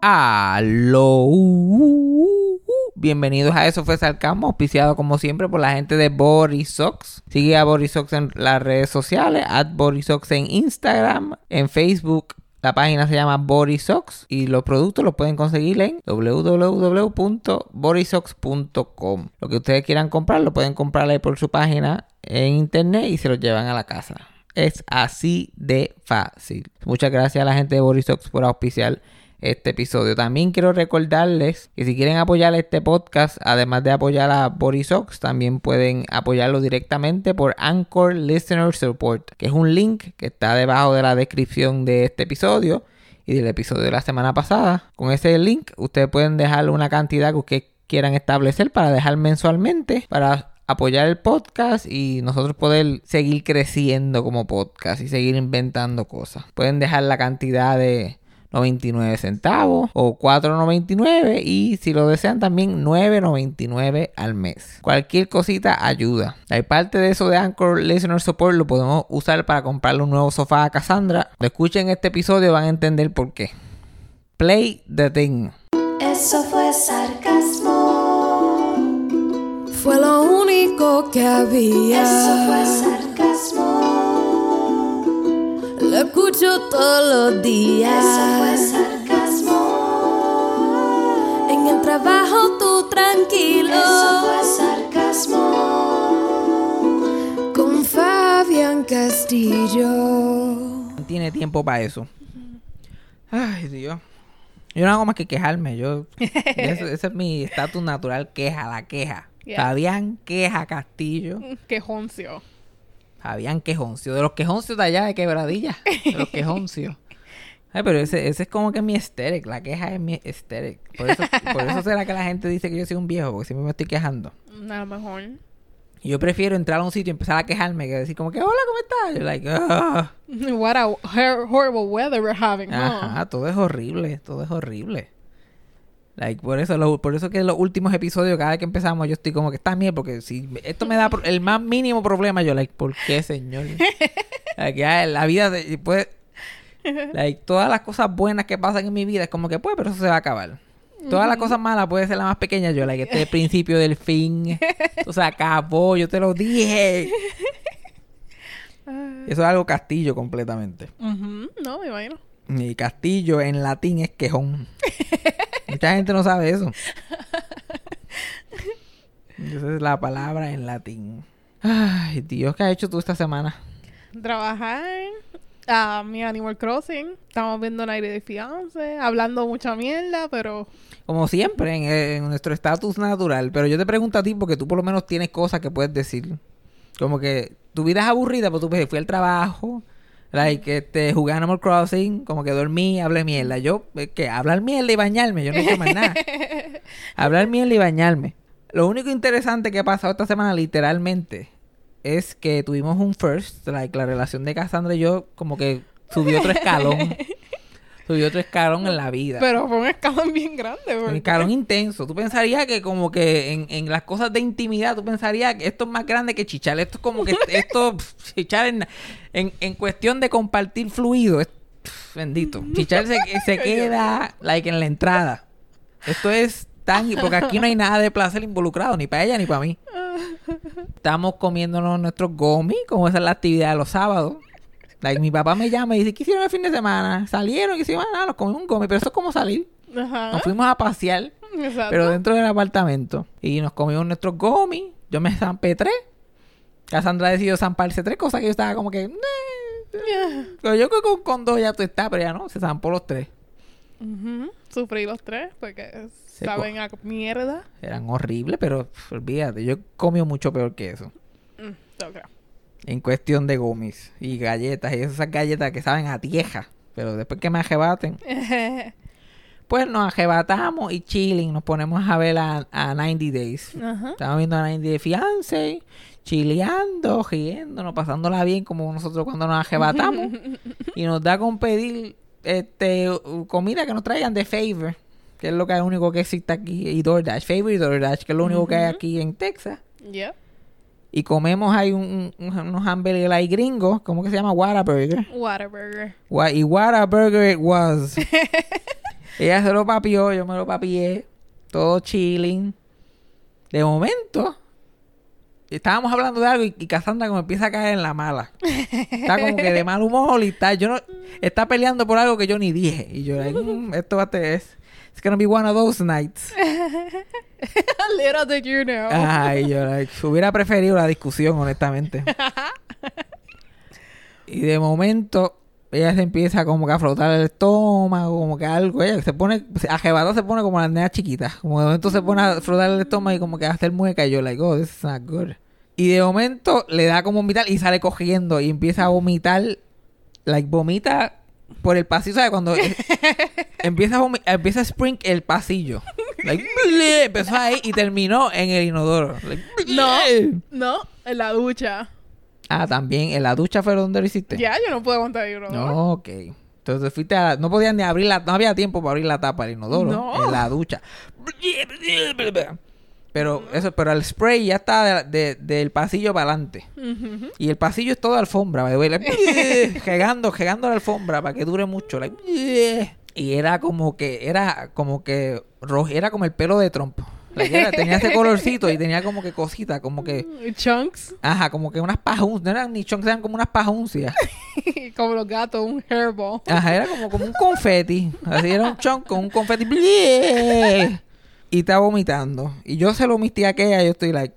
Aló. Bienvenidos a Eso fue Sarcasmo, auspiciado como siempre por la gente de Borisox. Sigue a Borisox en las redes sociales, at Borisox en Instagram, en Facebook. La página se llama Borisox y los productos los pueden conseguir en www.borisox.com. Lo que ustedes quieran comprar lo pueden comprar ahí por su página en internet y se los llevan a la casa. Es así de fácil. Muchas gracias a la gente de Borisox por auspiciar este episodio. También quiero recordarles que si quieren apoyar este podcast, además de apoyar a Borisox, también pueden apoyarlo directamente por Anchor Listener Support, que es un link que está debajo de la descripción de este episodio y del episodio de la semana pasada. Con ese link, ustedes pueden dejar una cantidad que ustedes quieran establecer para dejar mensualmente para apoyar el podcast y nosotros poder seguir creciendo como podcast y seguir inventando cosas. Pueden dejar la cantidad de 99 centavos o 4.99 y si lo desean también 9.99 al mes. Cualquier cosita ayuda. Hay parte de eso de Anchor Listener Support lo podemos usar para comprarle un nuevo sofá a Cassandra. Lo escuchen este episodio van a entender por qué. Play the thing. Eso fue sarcasmo. Fue lo único que había. Eso fue sarcasmo. Lo escucho todos los días. Eso fue sarcasmo. En el trabajo tú tranquilo. Eso fue sarcasmo. Con Fabián Castillo. No tiene tiempo para eso. Ay, Dios. Yo no hago más que quejarme. Yo, ese es mi estatus natural, queja, la queja. Yeah. Fabián Queja Castillo. Que joncio. Fabián Quejoncio. De los quejoncios de allá de Quebradilla. De los quejoncios. Ay, pero ese, ese es como que mi aesthetic. La queja es mi aesthetic. Por eso, por eso será que la gente dice que yo soy un viejo, porque siempre me estoy quejando. A lo mejor. Yo prefiero entrar a un sitio y empezar a quejarme que decir como que, hola, ¿cómo estás? Yo like. What a hor- horrible weather we're having, huh? Ajá, todo es horrible, todo es horrible. Like, por eso, lo- por eso que en los últimos episodios, cada vez que empezamos, yo estoy como que está bien, porque si esto me da el más mínimo problema, yo, like, ¿por qué, señor? like, ya, la vida, de- pues, like, todas las cosas buenas que pasan en mi vida, es como que, pues, pero eso se va a acabar. Todas las cosas malas puede ser la más pequeña, yo, like, este es el principio del fin. Esto se acabó, yo te lo dije. Eso es algo castillo completamente. No, me imagino. Y castillo en latín es quejón. Mucha gente no sabe eso. Esa es la palabra en latín. Ay, Dios, ¿qué has hecho tú esta semana? Trabajar. A mi Animal Crossing. Estamos viendo un aire de fiance. Hablando mucha mierda, pero. Como siempre, en, en nuestro estatus natural. Pero yo te pregunto a ti porque tú por lo menos tienes cosas que puedes decir. Como que tu vida es aburrida, pero tú pues, fui al trabajo. Like, este, jugué Animal Crossing, como que dormí, hablé mierda. Yo, eh, que hablar mierda y bañarme, yo no hecho más nada. hablar mierda y bañarme. Lo único interesante que ha pasado esta semana, literalmente, es que tuvimos un first, like, la relación de Cassandra y yo, como que subió otro escalón. subió otro escalón en la vida. Pero fue un escalón bien grande, Un porque- escalón intenso. Tú pensarías que como que en, en las cosas de intimidad, tú pensarías que esto es más grande que chichar. Esto es como que esto, chichar en, en, en cuestión de compartir fluido. Es, bendito. Chichar se, se queda like en la entrada. Esto es tan... Porque aquí no hay nada de placer involucrado, ni para ella ni para mí. Estamos comiéndonos nuestros gomis, como esa es la actividad de los sábados. Like, mi papá me llama y dice, ¿qué hicieron el fin de semana? Salieron y hicieron, ah, nos comimos un gomi. Pero eso es como salir. Ajá. Nos fuimos a pasear, Exacto. pero dentro del apartamento. Y nos comimos nuestros gomis. Yo me zampé tres. Cassandra decidió zamparse tres cosas que yo estaba como que... "Eh". Pero yo creo que con, con dos ya tú estás, pero ya no. Se zampó los tres. Ujú. Sufrí los tres porque Se saben a mierda. Eran horribles, pero pff, olvídate. Yo he comido mucho peor que eso. Mm, creo. En cuestión de gomis y galletas. Y esas galletas que saben a tieja. Pero después que me ajebaten... Pues nos ajebatamos y chilling. Nos ponemos a ver a, a 90 Days. Ajá. Estamos viendo a 90 de fiance, chileando, riéndonos, pasándola bien como nosotros cuando nos ajebatamos. y nos da con pedir este comida que nos traigan de Favor, que es lo que es único que existe aquí, y DoorDash, Favor y DoorDash, que es lo único que hay aquí en Texas. Yep. Y comemos ahí un, un- unos hamburgues ahí gringos, ¿cómo que se llama? Whataburger. Whataburger. Wa- y Whataburger it was. Ella se lo papió, yo me lo papié. Todo chilling. De momento, estábamos hablando de algo y, y Cassandra como empieza a caer en la mala. Está como que de mal humor y está, yo no, está peleando por algo que yo ni dije. Y yo, like, "Mm, esto va a es, it's gonna be one of those nights. Little did you know. Ay, yo like, hubiera preferido la discusión, honestamente. y de momento, ella se empieza como que a frotar el estómago, como que algo. Ella se pone, a se pone como las nenas chiquitas. Como de momento se pone a frotar el estómago y como que a hacer mueca. Y yo, like, oh, this is not good. Y de momento le da como vomitar y sale cogiendo y empieza a vomitar. Like, vomita por el pasillo, ¿sabes? Cuando eh, empieza a, empieza a sprink el pasillo. Like, empezó ahí y terminó en el inodoro. Like, No, no, en la ducha. Ah, también. ¿En la ducha fue donde lo hiciste? Ya, yo no puedo aguantar el inodoro. No, ok. Entonces fuiste a la- No podían ni abrir la... No había tiempo para abrir la tapa del inodoro. No. En la ducha. Pero eso... Pero el spray ya está de- de- del pasillo para adelante. Y el pasillo es toda alfombra. like, Regando, regando la alfombra para que dure mucho. like, y era como que... Era como que... rojo- Era como el pelo de Trump. Like, era- tenía ese colorcito y tenía como que cositas. Como que... Chunks. Ajá, como que unas pajuncias. No eran ni chunks, eran como unas pajuncias. Como los gatos, un hairball. Ajá, era como, como un confeti. Así era un chunk con un confeti. Y está vomitando. Y yo se lo omití a aquella. Yo estoy like,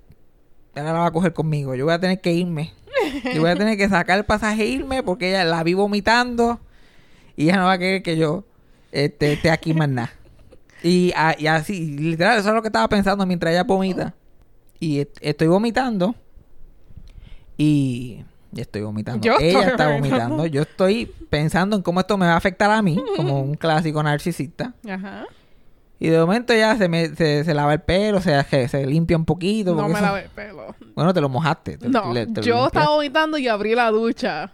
ella la va a coger conmigo. Yo voy a tener que irme. Yo voy a tener que sacar el pasaje e irme porque ella la vi vomitando. Y ella no va a querer que yo este, esté aquí más nada. Y, a- y así, literal, eso es lo que estaba pensando mientras ella vomita. Y est- estoy vomitando. Y estoy vomitando. Yo ella estoy está vomitando. vomitando. Yo estoy pensando en cómo esto me va a afectar a mí, como un clásico narcisista. Ajá. Y de momento ya se, me, se, se lava el pelo, se, se, se limpia un poquito. No me eso- lavé el pelo. Bueno, te lo mojaste. te- No, le- te lo yo estaba vomitando y abrí la ducha.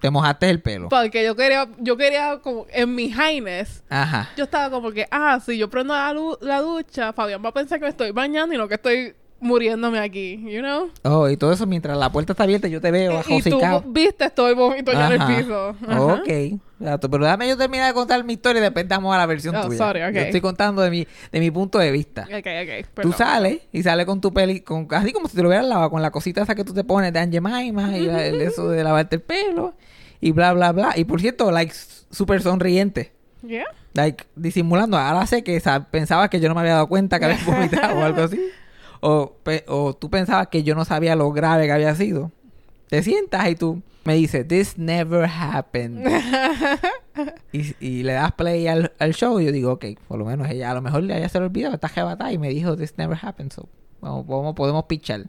Te mojaste el pelo. Porque yo quería, yo quería como, en mi highness, Ajá. yo estaba como que, ah, si yo prendo la, la ducha, Fabián va a pensar que me estoy bañando y no que estoy muriéndome aquí, you know? Oh, y todo eso mientras la puerta está abierta, yo te veo y tú ajosicado. viste, estoy vomito ya en el piso. Ajá. Ok. Exacto. Pero déjame yo terminar de contar mi historia y después damos a la versión Oh, tuya. sorry, ok. Yo estoy contando de mi, de mi punto de vista. Ok, ok. Tú sales y sales con tu peli, con, así como si te lo hubieras lavado, con la cosita esa que tú te pones de Jemima y la- el- eso de lavarte el pelo y bla, bla, bla. Y por cierto, like, súper sonriente. Yeah. Like, disimulando. Ahora sé que sa- pensabas que yo no me había dado cuenta que había vomitado o algo así. O, o tú pensabas que yo no sabía lo grave que había sido. Te sientas y tú me dices, this never happened. y, y le das play al, al show y yo digo, ok, por lo menos ella a lo mejor le haya se lo olvidado, está jebatada y me dijo, this never happened. So, vamos, vamos- podemos pichar.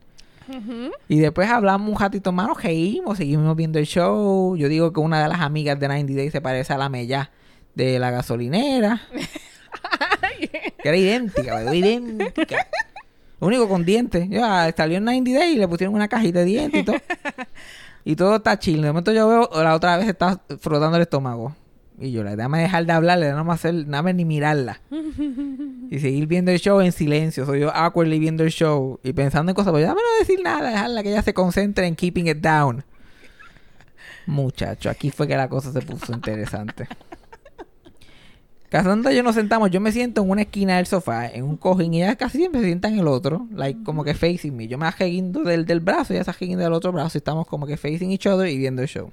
Y después hablamos un ratito más, nos reímos, seguimos viendo el show. Yo digo que una de las amigas de 90 Days se parece a la Mella de la gasolinera. que era idéntica, pero idéntica. Lo único con dientes. Ya salió en 90 Days y le pusieron una cajita de dientes y todo. Y todo está chill. De momento yo veo, la otra vez está frotando el estómago. Y yo, le déjame dejar de hablarle, nada más hacer, nada más ni mirarla. y seguir viendo el show en silencio. Soy yo awkwardly viendo el show y pensando en cosas. Pues déjame no decir nada, dejarla que ella se concentre en keeping it down. Muchacho, aquí fue que la cosa se puso interesante. Cassandra y yo nos sentamos, yo me siento en una esquina del sofá, en un cojín, y ella casi siempre se sienta en el otro, like como que facing me. Yo me ajeguindo del, del brazo, y ella se ajeguindo del otro brazo, y estamos como que facing each other y viendo el show.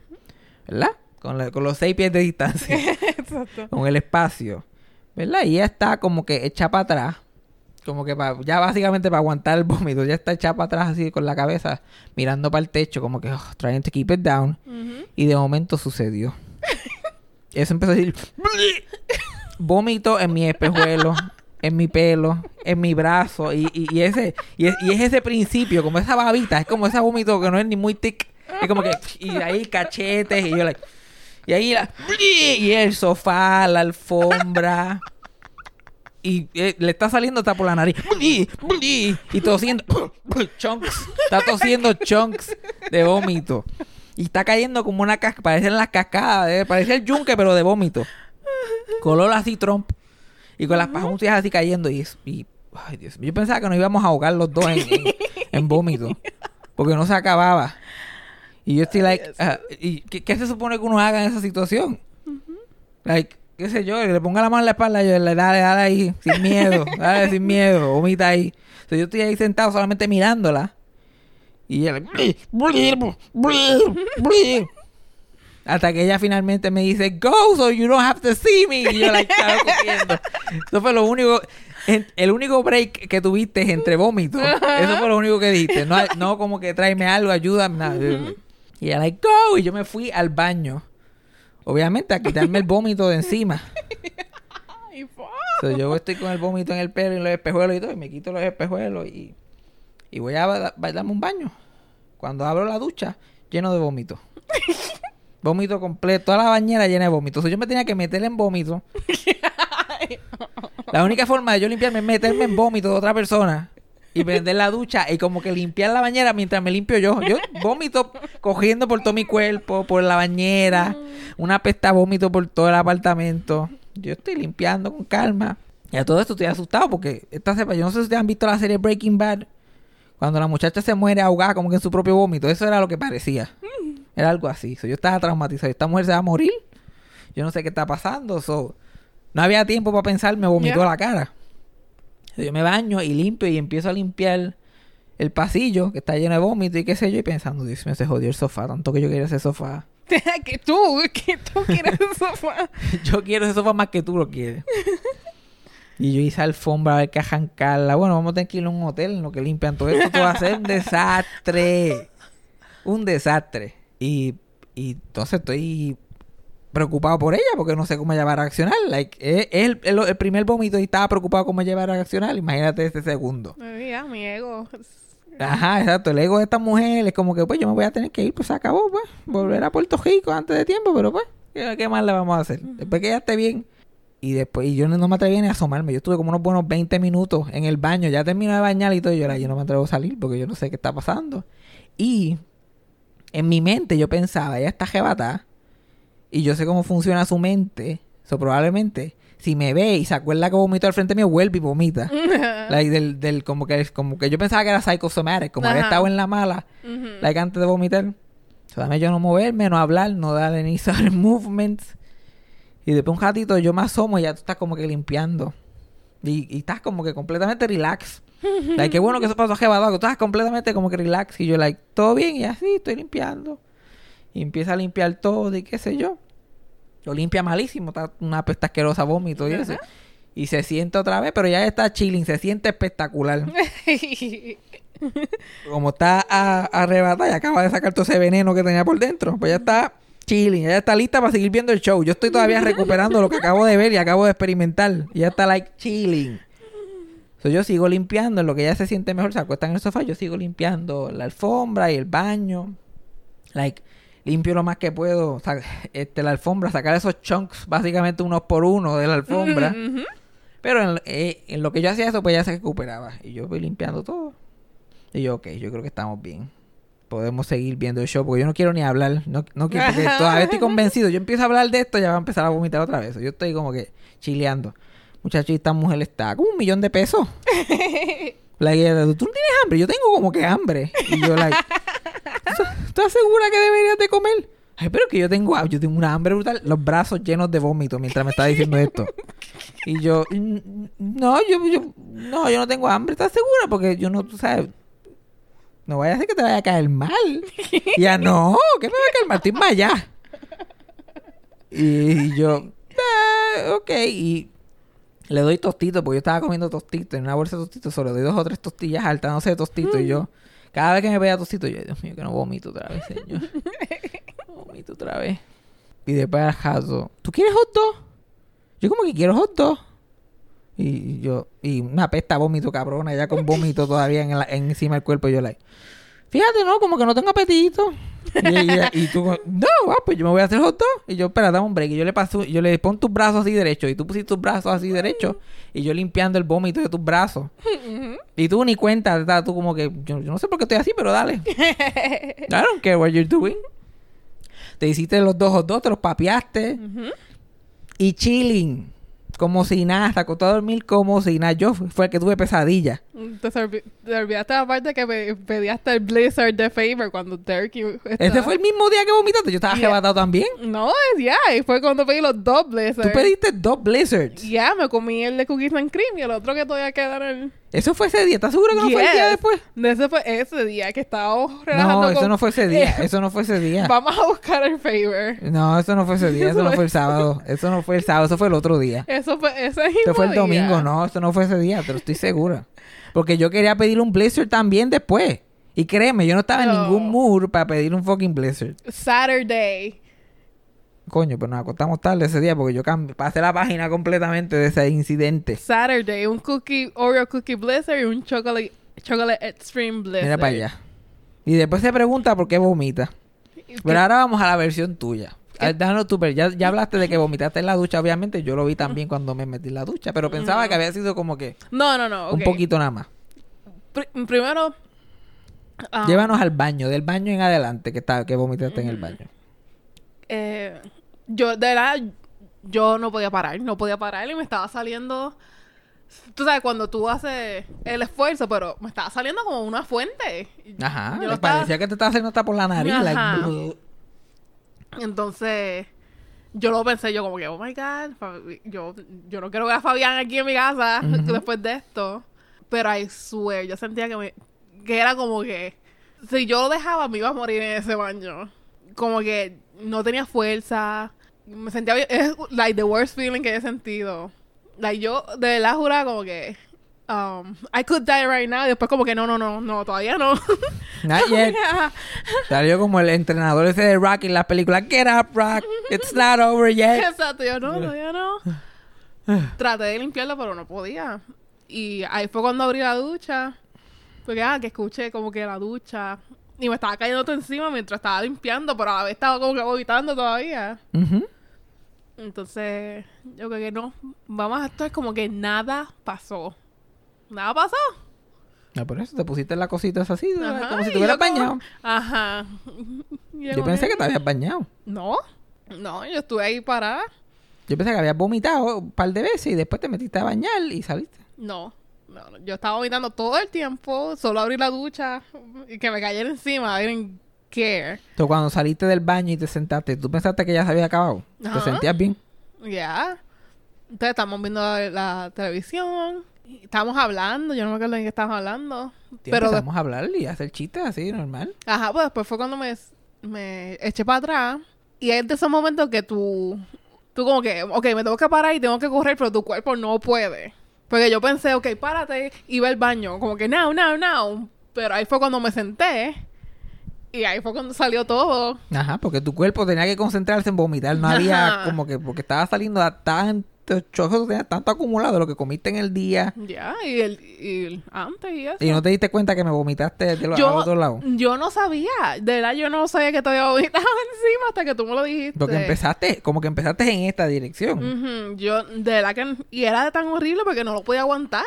¿Verdad? Con, la- con los seis pies de distancia, Exacto. con el espacio. ¿Verdad? Y ella está como que hecha para atrás, como que pa- ya básicamente para aguantar el vómito, ya está hecha para atrás así con la cabeza, mirando para el techo, como que oh, trying to keep it down. Y de momento sucedió. Eso empezó a decir vómito en mi espejuelo, en mi pelo, en mi brazo. Y, y, ese, y es, y es ese principio, como esa babita, es como ese vómito que no es ni muy tic. Es como que, y ahí cachetes, y yo like, y ahí la, y el sofá, la alfombra. Y eh, le está saliendo hasta por la nariz. Y tosiendo. Chunks. Está tosiendo chunks de vómito. Y está cayendo como una cascada. Parecen las cascadas. eh, Parece el yunque, pero de vómito. Color así Trump. Y con las pajuncias así cayendo. Y, y- ay, Dios. Yo pensaba que nos íbamos a ahogar los dos en, en- en vómito. Porque no se acababa. Y yo estoy like, ah, ¿y qué, qué se supone que uno haga en esa situación? Like, qué sé yo, que le ponga la mano en la espalda, yo le dale, dale ahí, sin miedo, dale sin miedo, vomita ahí. O sea, yo estoy ahí sentado solamente mirándola. Y ella. Hasta que ella finalmente me dice, go, so you don't have to see me. Y yo la estaba cogiendo. Eso fue lo único, el único break que tuviste es entre vómitos. Eso fue lo único que dijiste. No, no como que tráeme algo, ayúdame, nada. Y ella, like, go. Y yo me fui al baño. Obviamente a quitarme el vómito de encima. So, yo estoy con el vómito en el pelo y los espejuelos y todo, y me quito los espejuelos y, y voy a ba- ba- darme un baño. Cuando abro la ducha, lleno de vómito. vómito completo, toda la bañera llena de vómito. So, yo me tenía que meter en vómito. La única forma de yo limpiarme es meterme en vómito de otra persona y prender la ducha y como que limpiar la bañera mientras me limpio yo. Yo vómito cogiendo por todo mi cuerpo, por la bañera, una pesta vómito por todo el apartamento. Yo estoy limpiando con calma. Y a todo esto estoy asustado porque esta cepa, yo no sé si ustedes han visto la serie Breaking Bad. Cuando la muchacha se muere ahogada como que en su propio vómito. Eso era lo que parecía. Era algo así. So, yo estaba traumatizado. Esta mujer se va a morir. Yo no sé qué está pasando. So, no había tiempo para pensar. Me vomitó Yeah. la cara. So, yo me baño y limpio y empiezo a limpiar el pasillo que está lleno de vómito y qué sé yo. Y pensando, Dios mío, se jodió el sofá. Tanto que yo quería ese sofá. que tú, que tú quieres el sofá. yo quiero ese sofá más que tú lo quieres. Y yo hice alfombra a ver que arrancarla. Bueno, vamos a tener que ir a un hotel en lo que limpian todo esto. Esto va a ser un desastre. Un desastre. Y, y entonces estoy preocupado por ella porque no sé cómo ella va a reaccionar. Like, es, es el, el- primer vómito y estaba preocupado cómo ella va a reaccionar. Imagínate este segundo. Mira, mi ego. Ajá, exacto. El ego de esta mujer es como que, pues, yo me voy a tener que ir, pues se acabó, pues. Volver a Puerto Rico antes de tiempo, pero pues, ¿qué, más le vamos a hacer? Después que ella esté bien. Y después, y yo no, no me atreví ni a asomarme. Yo estuve como unos buenos 20 minutos en el baño. Ya terminé de bañar y todo. Y yo, era, yo no me atrevo a salir porque yo no sé qué está pasando. Y en mi mente yo pensaba, ella está jebata. Y yo sé cómo funciona su mente. So, probablemente, si me ve y se acuerda que vomitó al frente mío, vuelve y vomita. Like, del, del, como que como que yo pensaba que era psychosomatic, como había Ajá. estado en la mala, Ujú. like antes de vomitar. Dame yo no moverme, no hablar, no darle ni sudden movements. Y después un ratito yo me asomo y ya tú estás como que limpiando. Y, y estás como que completamente relax. Like, qué bueno que eso pasó a tú estás completamente como que relax. Y yo, like, todo bien, y así estoy limpiando. Y empieza a limpiar todo y qué sé yo. Lo limpia malísimo, está una pesta asquerosa vómito y eso. Y se siente otra vez, pero ya está chilling, se siente espectacular. Como está a- arrebatada y acaba de sacar todo ese veneno que tenía por dentro, pues ya está chilling, ya está lista para seguir viendo el show. Yo estoy todavía recuperando lo que acabo de ver y acabo de experimentar. Y ya está like chilling. So, yo sigo limpiando, en lo que ya se siente mejor, se acuesta en el sofá, yo sigo limpiando la alfombra y el baño. Like, limpio lo más que puedo, este, la alfombra, sacar esos chunks, básicamente unos por uno de la alfombra. Pero en, eh, en lo que yo hacía eso, pues ya se recuperaba. Y yo voy limpiando todo. Y yo, ok, yo creo que estamos bien. Podemos seguir viendo el show, porque yo no quiero ni hablar. No, no quiero, porque todavía estoy convencido. Yo empiezo a hablar de esto, ya va a empezar a vomitar otra vez. Yo estoy como que chileando. Muchacho, y esta mujer está como un millón de pesos. La guía tú no tienes hambre, yo tengo como que hambre. Y yo, like, "¿Tú- ¿estás segura que deberías de comer? Ay, pero que yo tengo, yo tengo una hambre brutal. Los brazos llenos de vómito mientras me está diciendo esto. Y yo, "Mm, no, yo, no, yo no tengo hambre, ¿estás segura? Porque yo no, tú sabes, no vaya a ser que te vaya a caer mal. Ya, no, que me va a caer mal, estoy más allá. Y yo, "Ah, ok, y le doy tostitos, porque yo estaba comiendo tostitos en una bolsa de tostitos, solo le doy dos o tres tostillas altas, no sé, tostitos, y yo, cada vez que me veía tostito, yo, Dios mío, que no vomito otra vez, señor. Vomito otra vez. Y después al jato, ¿tú quieres hot dog? Yo como que quiero hot dog. Y yo, y una pesta vómito cabrona, ya con vómito todavía en la- en encima del cuerpo, y yo like, fíjate, ¿no? Como que no tengo apetito. Y, tú, no, ah, pues yo me voy a hacer hot dog. Y yo, espera, dame un break. Y yo le paso, yo le pon tus brazos así derechos. Y tú pusiste tus brazos así derechos. Y yo limpiando el vómito de tus brazos. Y tú ni cuenta, tú como que, yo, yo no sé por qué estoy así, pero dale. I don't care what you're doing. Te hiciste los dos hot dogs, te los papeaste. Y chilling. Como si nada, hasta acostó a dormir como si nada. Yo fu- fue el que tuve pesadilla. Te, te olvidaste la parte que pe- pedías el Blizzard de Favor cuando Turkey Ese fue el mismo día que vomitaste. Yo estaba Yeah. arrebatado también. No, es ya. y fue cuando pedí los dos Blizzards. Tú pediste dos blizzards. Ya, me comí el de Cookies and Cream y el otro que todavía queda en el... Eso fue ese día. ¿Estás seguro que no fue el día después? De ese fue ese día que estábamos relajando No, eso con- no fue ese día. Eso no fue ese día. Vamos a buscar el Favor. No, eso no fue ese día. Eso no fue el sábado. Eso no fue el sábado. Eso fue el otro día. Eso fue ese mismo Eso fue el día. domingo. No, eso no fue ese día. Te lo estoy segura. Porque yo quería pedir un blizzard también después. Y créeme, yo no estaba en ningún mood para pedir un fucking blizzard. Saturday. Coño, pues nos acostamos tarde ese día porque yo pasé la página completamente de ese incidente. Saturday. Un cookie, Oreo Cookie Blizzard y un chocolate, chocolate Extreme Blizzard. Mira para allá. Y después se pregunta por qué vomita. Pero ahora vamos a la versión tuya. A ver, Déjanos tú, pero ya, ya hablaste de que vomitaste en la ducha, obviamente. Yo lo vi también cuando me metí en la ducha, pero pensaba que había sido como que No, no, no. un poquito nada más. Pri- primero... ah, Llévanos al baño, del baño en adelante, que, está, que vomitaste en el baño. Eh, yo, de verdad, yo no podía parar. No podía parar y me estaba saliendo... Tú sabes, cuando tú haces el esfuerzo, pero me estaba saliendo como una fuente. Ajá, Yo me estaba- parecía que te estaba haciendo hasta por la nariz. Ajá. Entonces, yo lo pensé, yo como que, oh my God, yo, yo no quiero ver a Fabián aquí en mi casa después de esto. Pero I swear, yo sentía que, me, que era como que, si yo lo dejaba, me iba a morir en ese baño. Como que no tenía fuerza. Me sentía bien, es like the worst feeling que he sentido. Like yo, de verdad juraba como que, um, I could die right now. Y después como que, no, no, no, no, todavía no. Not yet. Salió como el entrenador ese de Rock en la película. Get up, Rock. It's not over yet. Exacto, yo no, todavía no. Traté de limpiarlo, pero no podía. Y ahí fue cuando abrí la ducha. Porque, ah, que escuché como que la ducha. Y me estaba cayendo todo encima mientras estaba limpiando, pero a la vez estaba como que vomitando todavía. Entonces, yo creo que no. Vamos a estar como que nada pasó. Nada pasó. No, por eso te pusiste la cosita así, Ajá, como si te hubieras como- bañado. Ajá. Yo pensé que te habías bañado. No, no, yo estuve ahí parada. Yo pensé que habías vomitado un par de veces y después te metiste a bañar y saliste. No, no, no, yo estaba vomitando todo el tiempo, solo abrí la ducha y que me cayera encima, I didn't care. Entonces, cuando saliste del baño y te sentaste, ¿tú pensaste que ya se había acabado? Ajá. ¿Te sentías bien? Ya. Entonces estamos viendo la, la televisión, y estábamos hablando, yo no me acuerdo en qué estábamos hablando. Pero, de- empezamos a hablar y a hacer chistes así, normal. ajá, pues después fue cuando me, me eché para atrás y es de esos momentos que tú, tú como que, ok, me tengo que parar y tengo que correr, pero tu cuerpo no puede. Porque yo pensé, ok, párate y ve al baño, como que now, now, now. Pero ahí fue cuando me senté y ahí fue cuando salió todo. Ajá, porque tu cuerpo tenía que concentrarse en vomitar. No había Ajá. como que, porque estaba saliendo tanto tanto acumulado lo que comiste en el día. Ya, y el, y el- antes y eso. Y no te diste cuenta que me vomitaste de lo, al yo, otro lado. yo no sabía, de verdad yo no sabía que te había vomitado encima hasta que tú me lo dijiste. Porque empezaste, como que empezaste en esta dirección. Ujú, Yo, de verdad que... Y era tan horrible porque no lo podía aguantar.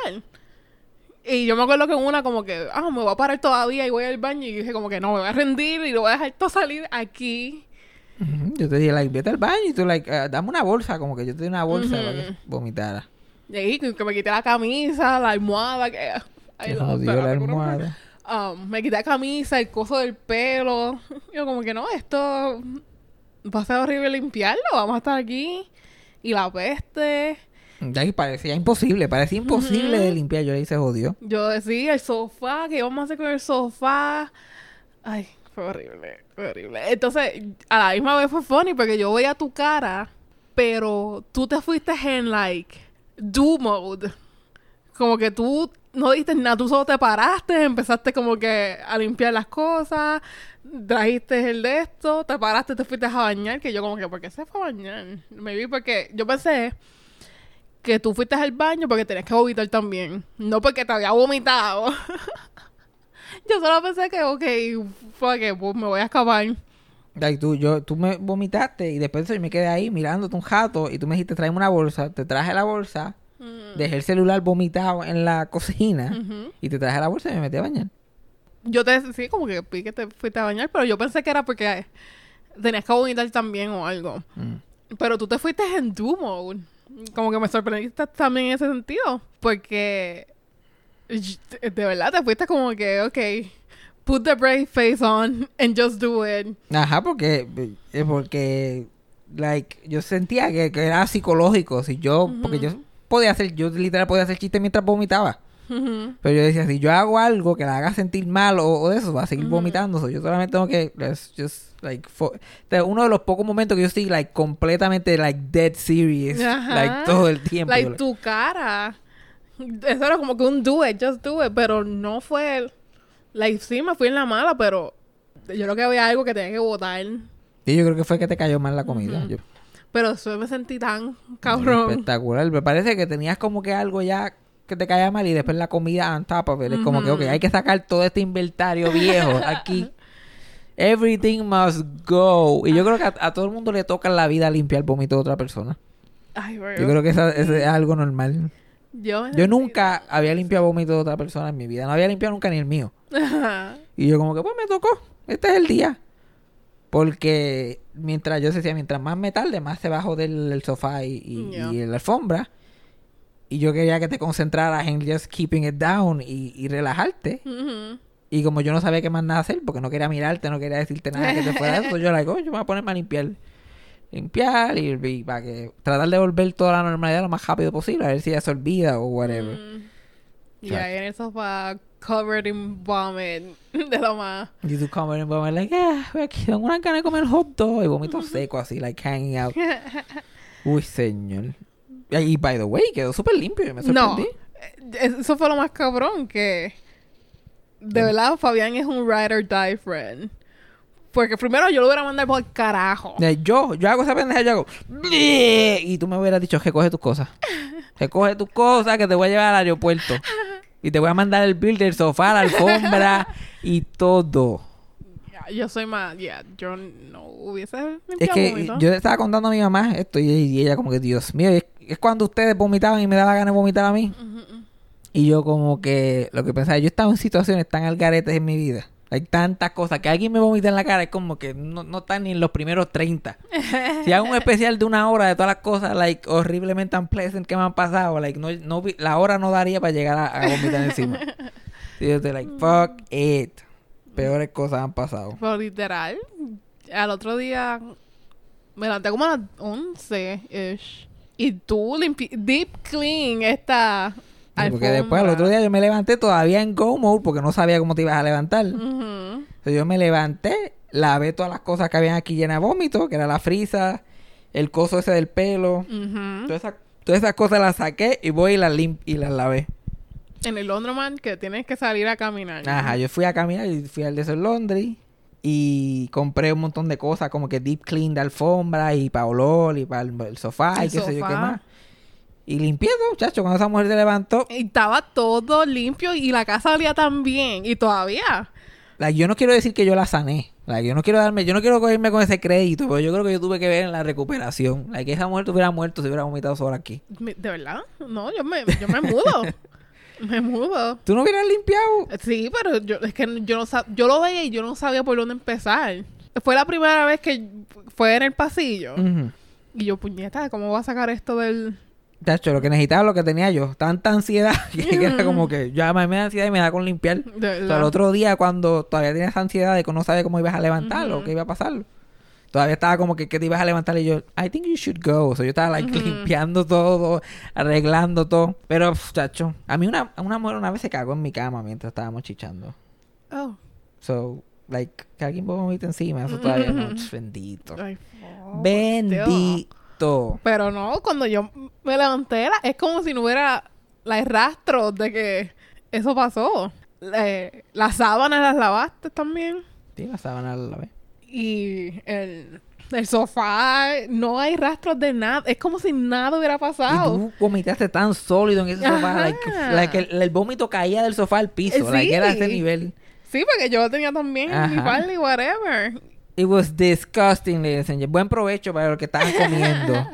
Y yo me acuerdo que una como que, ah, me voy a parar todavía y voy al baño. Y dije como que no, me voy a rendir y lo voy a dejar todo salir aquí. Yo te dije, like, vete al baño y tú, like, ah, dame una bolsa. Como que yo te di una bolsa Ujú. para que vomitara. Y ahí que, me quité la camisa, la almohada, que... Um, me quité la camisa, el coso del pelo. Yo como que no, esto va a ser horrible limpiarlo. Vamos a estar aquí. Y la peste. De ahí parecía imposible, parecía imposible de limpiar. Yo le hice jodió. Yo decía, el sofá, ¿qué vamos a hacer con el sofá? Ay, fue horrible, horrible. Entonces, a la misma vez fue funny porque yo veía tu cara, pero tú te fuiste en, like, do mode. Como que tú no diste nada, tú solo te paraste, empezaste como que a limpiar las cosas, trajiste el de esto, te paraste, te fuiste a bañar, que yo como que, ¿por qué se fue a bañar? Me vi porque yo pensé que tú fuiste al baño porque tenías que vomitar también, no porque te había vomitado. yo solo pensé que, ok, fue que pues, me voy a escapar. Like, tú, yo, tú me vomitaste y después yo me quedé ahí mirándote un jato y tú me dijiste, tráeme una bolsa. Te traje la bolsa, dejé el celular vomitado en la cocina y te traje la bolsa y me metí a bañar. Yo te sí, como que vi que te fuiste a bañar, pero yo pensé que era porque tenías que vomitar también o algo. Mm. Pero tú te fuiste en mode. como que me sorprendiste también en ese sentido. Porque de verdad te fuiste como que, ok, put the brave face on and just do it. Ajá, porque, eh, porque, like, yo sentía que, que era psicológico. Si yo, porque yo podía hacer, yo literal podía hacer chistes mientras vomitaba. Pero yo decía, si yo hago algo que la haga sentir mal o, o de eso, va a seguir vomitando. So, yo solamente tengo que, let's just, like, fo- o sea, uno de los pocos momentos que yo estoy, like, completamente, like, dead serious. Like, todo el tiempo. Like tu cara. Eso era como que un do it, just do it. Pero no fue. el- Like, sí, me fui en la mala, pero yo creo que había algo que tenía que votar. y yo creo que fue que te cayó mal la comida. Yo- Pero después me sentí tan cabrón. Espectacular. Me parece que tenías como que algo ya que te caía mal y después la comida on top of it. Es como que, ok, hay que sacar todo este inventario viejo aquí. Everything must go. Y yo creo que a, a todo el mundo le toca en la vida limpiar el vómito de otra persona. Ay, bro. Yo creo que esa- ese es algo normal. Yo, Yo nunca había limpiado vómito de otra persona en mi vida. No había limpiado nunca ni el mío. Ajá. Y yo como que, pues me tocó. Este es el día. Porque mientras yo decía, mientras más me tarde, más se va a joder el sofá y, y, la alfombra. Y yo quería que te concentraras en just keeping it down y, y relajarte. Y como yo no sabía qué más nada hacer, porque no quería mirarte, no quería decirte nada que te fuera eso, yo like, oh, yo me voy a ponerme a limpiar. Limpiar y, y para que tratar de volver toda la normalidad lo más rápido posible, a ver si ya se olvida o whatever. Mm. Y Chacho. ahí en el sofá, covered in vomit. De lo más. Y tú comes y vomit, like, ah, voy aquí, tengo una gana de comer hot dog y vomito seco así, like hanging out. Uy, señor. Y, by the way, quedó súper limpio me No. sorprendí. Eh, Eso fue lo más cabrón que. De verdad, Fabián es un ride or die friend. Porque primero yo lo hubiera mandado por el carajo. Eh, Yo, yo hago esa pendeja, yo hago. Y tú me hubieras dicho, recoge tus cosas. Recoge tus cosas que te voy a llevar al aeropuerto. Y te voy a mandar el bill del sofá, la alfombra y todo. Yo soy más. Ya, yo no hubiese Es que vómito. yo le estaba contando a mi mamá esto y, y ella como que, Dios mío, es, es cuando ustedes vomitaban y me daba ganas de vomitar a mí. Y yo como que lo que pensaba, yo estaba en situaciones tan algaretes en mi vida. Hay tantas cosas que alguien me vomita en la cara, es como que no, no están ni en los primeros 30. si hago un especial de una hora de todas las cosas, like, horriblemente unpleasant que me han pasado, like, no, no vi- la hora no daría para llegar a, a vomitar encima. Y yo estoy like, fuck it. Peores cosas han pasado. Pero literal, al otro día me levanté como a las 11-ish. Y tú limpi deep clean esta. Porque después al otro día yo me levanté todavía en go mode porque no sabía cómo te ibas a levantar. Ujú. Entonces yo me levanté, lavé todas las cosas que habían aquí llenas de vómito, que era la frisa, el coso ese del pelo. Todas esas, todas esas cosas las saqué y voy y las lim y las lavé. En el Laundromat que tienes que salir a caminar. Ajá, yo fui a caminar y fui al Desert Laundry y compré un montón de cosas como que deep clean de alfombra y para olor y para el, el sofá y qué sé yo qué sofá. más. Y limpié todo, chacho, cuando esa mujer se levantó. Y estaba todo limpio y la casa olía tan bien. Y todavía. Like, yo no quiero decir que yo la sané. Like, yo no quiero darme, yo no quiero cogerme con ese crédito, pero yo creo que yo tuve que ver en la recuperación. Like, esa mujer hubiera muerto si hubiera vomitado sola aquí. ¿De verdad? No, yo me, yo me mudo. me mudo. ¿Tú no hubieras limpiado? Sí, pero yo, es que yo no sab- yo lo veía y yo no sabía por dónde empezar. Fue la primera vez que fue en el pasillo. Y yo, puñeta, ¿cómo voy a sacar esto del...? Chacho, lo que necesitaba lo que tenía yo. Tanta ansiedad que era como que ya me me da ansiedad y me da con limpiar. O sea, el otro día cuando todavía tenías ansiedad de que no sabes cómo ibas a levantarlo, Ujú. qué iba a pasar. Todavía estaba como que, que te ibas a levantar y yo, I think you should go. O sea, yo estaba like Ujú. limpiando todo, arreglando todo. Pero, pf, chacho, a mí una, una mujer una vez se cagó en mi cama mientras estábamos chichando. Oh. So, like, que alguien vomite encima, eso todavía no. Bendito. Ay, oh, Dios. Bendito. Pero no, cuando yo me levanté, era- es como si no hubiera la rastro de que eso pasó. Eh, las sábanas las lavaste también. Sí, la sábana a la vez. Y el, el sofá, no hay rastros de nada. Es como si nada hubiera Y pasado. tú vomitaste tan sólido en ese sofá. Ajá. Like, like el, el vómito caía del sofá al piso. Eh, Like, era a ese sí. nivel. Sí, porque yo lo tenía también en mi y whatever. It was disgusting, ladies and. Buen provecho para los que estaban comiendo.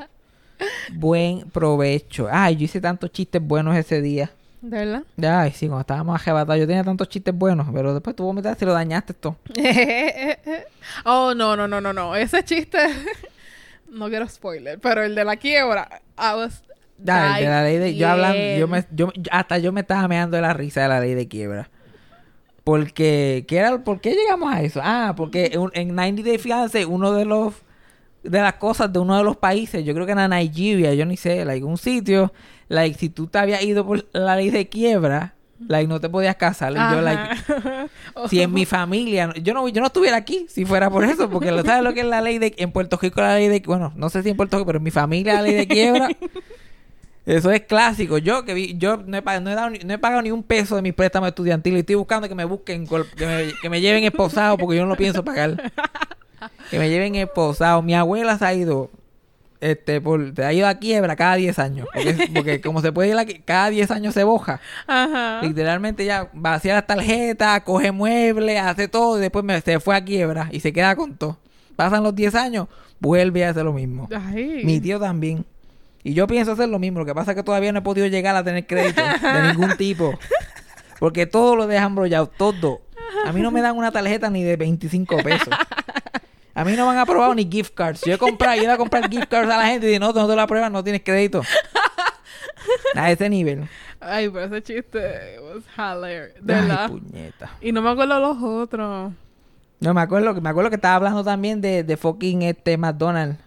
Buen provecho. Ay, yo hice tantos chistes buenos ese día. ¿De verdad? Ay, sí, cuando estábamos arrebatados, yo tenía tantos chistes buenos, pero después tú vomitaste y lo dañaste todo. oh, no, no, no, no, no. Ese chiste. no quiero spoiler, pero el de la quiebra. I was Ya, el de la ley de... Yo hablando... Yo me, yo, hasta yo me estaba meando de la risa de la ley de quiebra. Porque... ¿qué era, ¿Por qué llegamos a eso? Ah, porque un- en 90 Day Fiancé uno de los... De las cosas de uno de los países, yo creo que era Nigeria, yo ni sé, like, un sitio, like, si tú te habías ido por la ley de quiebra, like, no te podías casar. Yo, like, si en mi familia, yo no, yo no estuviera aquí si fuera por eso, porque lo sabes lo que es la ley de, en Puerto Rico la ley de, bueno, no sé si en Puerto Rico, pero en mi familia la ley de quiebra, eso es clásico. Yo que vi, yo no he, pagado, no, he dado no he pagado ni un peso de mi préstamo estudiantil y estoy buscando que me busquen, que me, que me lleven esposado porque yo no lo pienso pagar. Que me lleven esposado. Mi abuela se ha ido, este, por, se ha ido a quiebra cada 10 años, porque, porque como se puede ir a, cada 10 años se boja. Ajá. Literalmente ya vacía las tarjetas, coge muebles, hace todo y después me- se fue a quiebra y se queda con todo. Pasan los 10 años, vuelve a hacer lo mismo. Ay. Mi tío también. Y yo pienso hacer lo mismo. Lo que pasa es que todavía no he podido llegar a tener crédito de ningún tipo. Porque todo lo dejan brollado, todo. A mí no me dan una tarjeta ni de 25 pesos. A mí no me han aprobado ni gift cards. Yo he comprado, yo ido a comprar gift cards a la gente y digo, no, no te lo aprueban, no tienes crédito. A ese nivel. Ay, pero ese chiste was hilarious. De Ay, verdad. puñeta. Y no me acuerdo los otros. No, me acuerdo, me acuerdo que estaba hablando también de, de fucking este McDonald's.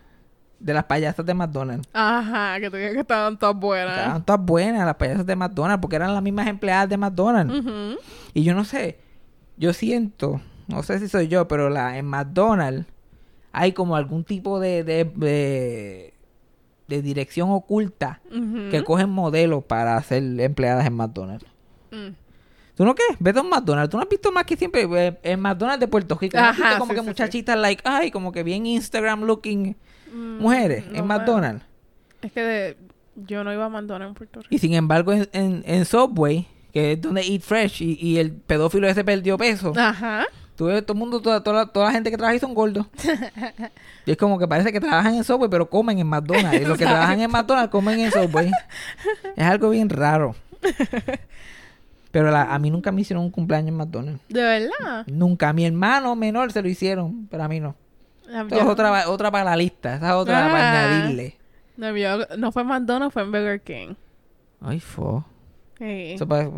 De las payasas de McDonald's. Ajá, que dije que estaban todas buenas. Estaban todas buenas las payasas de McDonald's porque eran las mismas empleadas de McDonald's. Y yo no sé, yo siento, no sé si soy yo, pero la, en McDonald's hay como algún tipo de, de, de, de dirección oculta que cogen modelos para ser empleadas en McDonald's. Mm. ¿Tú no qué? Vete a un McDonald's. ¿Tú no has visto más que siempre eh, en McDonald's de Puerto Rico? ¿No Ajá, como sí, que sí, sí. muchachitas like, ay, como que bien Instagram looking Mm, mujeres no en me- McDonald's? Es que de- yo no iba a McDonald's en Puerto Rico. Y sin embargo en, en, en Subway, que es donde Eat Fresh y, y el pedófilo ese perdió peso. Ajá. Tú ves todo el mundo, toda, toda, la- toda la gente que trabaja ahí son gordos. y es como que parece que trabajan en Subway, pero comen en McDonald's. Y los que trabajan en McDonald's comen en Subway. es algo bien raro. Pero la- a mí nunca me hicieron un cumpleaños en McDonald's. ¿De verdad? Nunca. A mi hermano menor se lo hicieron, pero a mí no. Ah, Esto es yo- otra, otra para la lista. Esa es otra para Ah. añadirle. No, yo- no fue McDonald's, fue en Burger King. Ay, fo. Sí. Eso pa-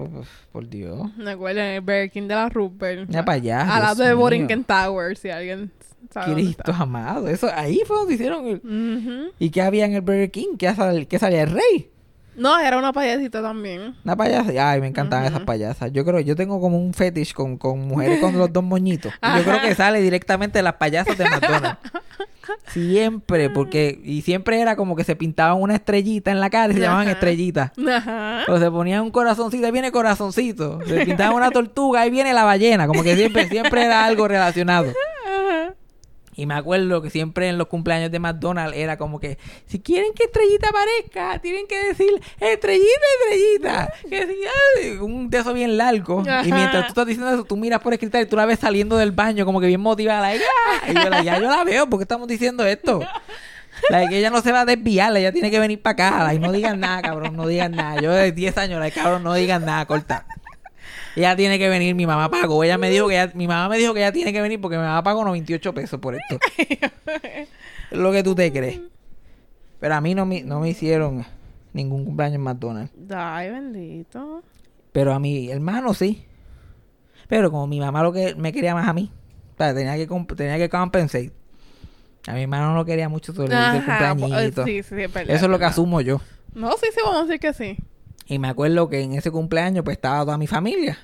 por Dios. Me acuerdo en el Burger King de la Rupert. Ya para allá. Al lado de. Borinquen Tower, si alguien sabe Cristo amado. Eso, ahí fue donde hicieron el... Ujú. ¿Y qué había en el Burger King? ¿Qué, sal- qué salía? ¿El rey? No, era una payasita también. Una payasa. Ay, me encantaban esas payasas. Yo creo, yo tengo como un fetish con, con mujeres con los dos moñitos. Yo creo que sale directamente de las payasas de McDonald's. Siempre, porque... Y siempre era como que se pintaban una estrellita en la cara y se llamaban estrellitas. Ajá. O se ponían un corazoncito, ahí viene corazoncito. Se pintaban una tortuga, ahí viene la ballena. Como que siempre, siempre era algo relacionado. Y me acuerdo que siempre en los cumpleaños de McDonald's era como que, si quieren que Estrellita aparezca, tienen que decir, Estrellita, Estrellita. Que si, un de esos bien largo. Y mientras tú estás diciendo eso, tú miras por el cristal y tú la ves saliendo del baño como que bien motivada. "Ah". Y yo, ya yo la veo, ¿por qué estamos diciendo esto? La que ella no se va a desviar, ella tiene que venir para acá. Y no digan nada, cabrón, no digan nada. Yo de 10 años, like, cabrón, no digan nada, corta. Ella tiene que venir, mi mamá pagó. Ella me dijo que ella- mi mamá me dijo que ella tiene que venir porque mi mamá pagó 98 pesos por esto. es lo que tú te crees. Pero a mí no me, no me hicieron ningún cumpleaños en McDonald's. Ay, bendito. Pero a mi hermano sí. Pero como mi mamá lo que me quería más a mí, o sea, tenía que tenía que compensar. A mi hermano no lo quería mucho todo el pues, sí, sí, es verdad, Eso es lo que asumo yo. No, sí, sí, vamos a decir que sí. Y me acuerdo que en ese cumpleaños pues estaba toda mi familia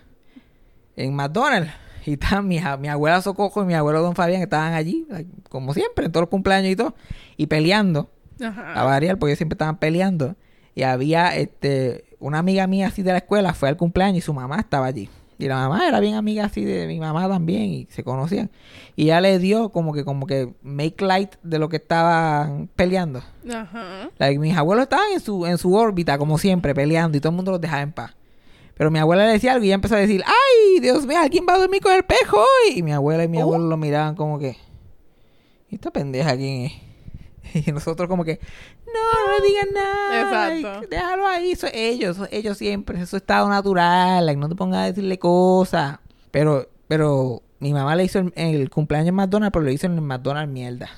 en McDonald's. Y estaban mi, a- mi abuela Socojo y mi abuelo Don Fabián estaban allí, como siempre, en todos los cumpleaños y todo, y peleando, a Ajá. variar, porque siempre estaban peleando. Y había este una amiga mía así de la escuela, fue al cumpleaños y su mamá estaba allí. Y la mamá era bien amiga así de mi mamá también, y se conocían. Y ella le dio como que, como que make light de lo que estaban peleando. Ajá. Like, mis abuelos estaban en su, en su órbita, como siempre, peleando y todo el mundo los dejaba en paz. Pero mi abuela le decía algo y ella empezó a decir, ¡ay, Dios mío, alguien va a dormir con el pejo hoy! Y mi abuela y mi Oh. abuelo lo miraban como que, ¿y esta pendeja quién es? Y nosotros como que, no, no le digan nada. Exacto. déjalo ahí, eso es ellos, eso es ellos siempre, eso es estado natural, like, no te pongas a decirle cosas. Pero, pero mi mamá le hizo el, el cumpleaños en McDonald's, pero lo hizo en el McDonald's mierda.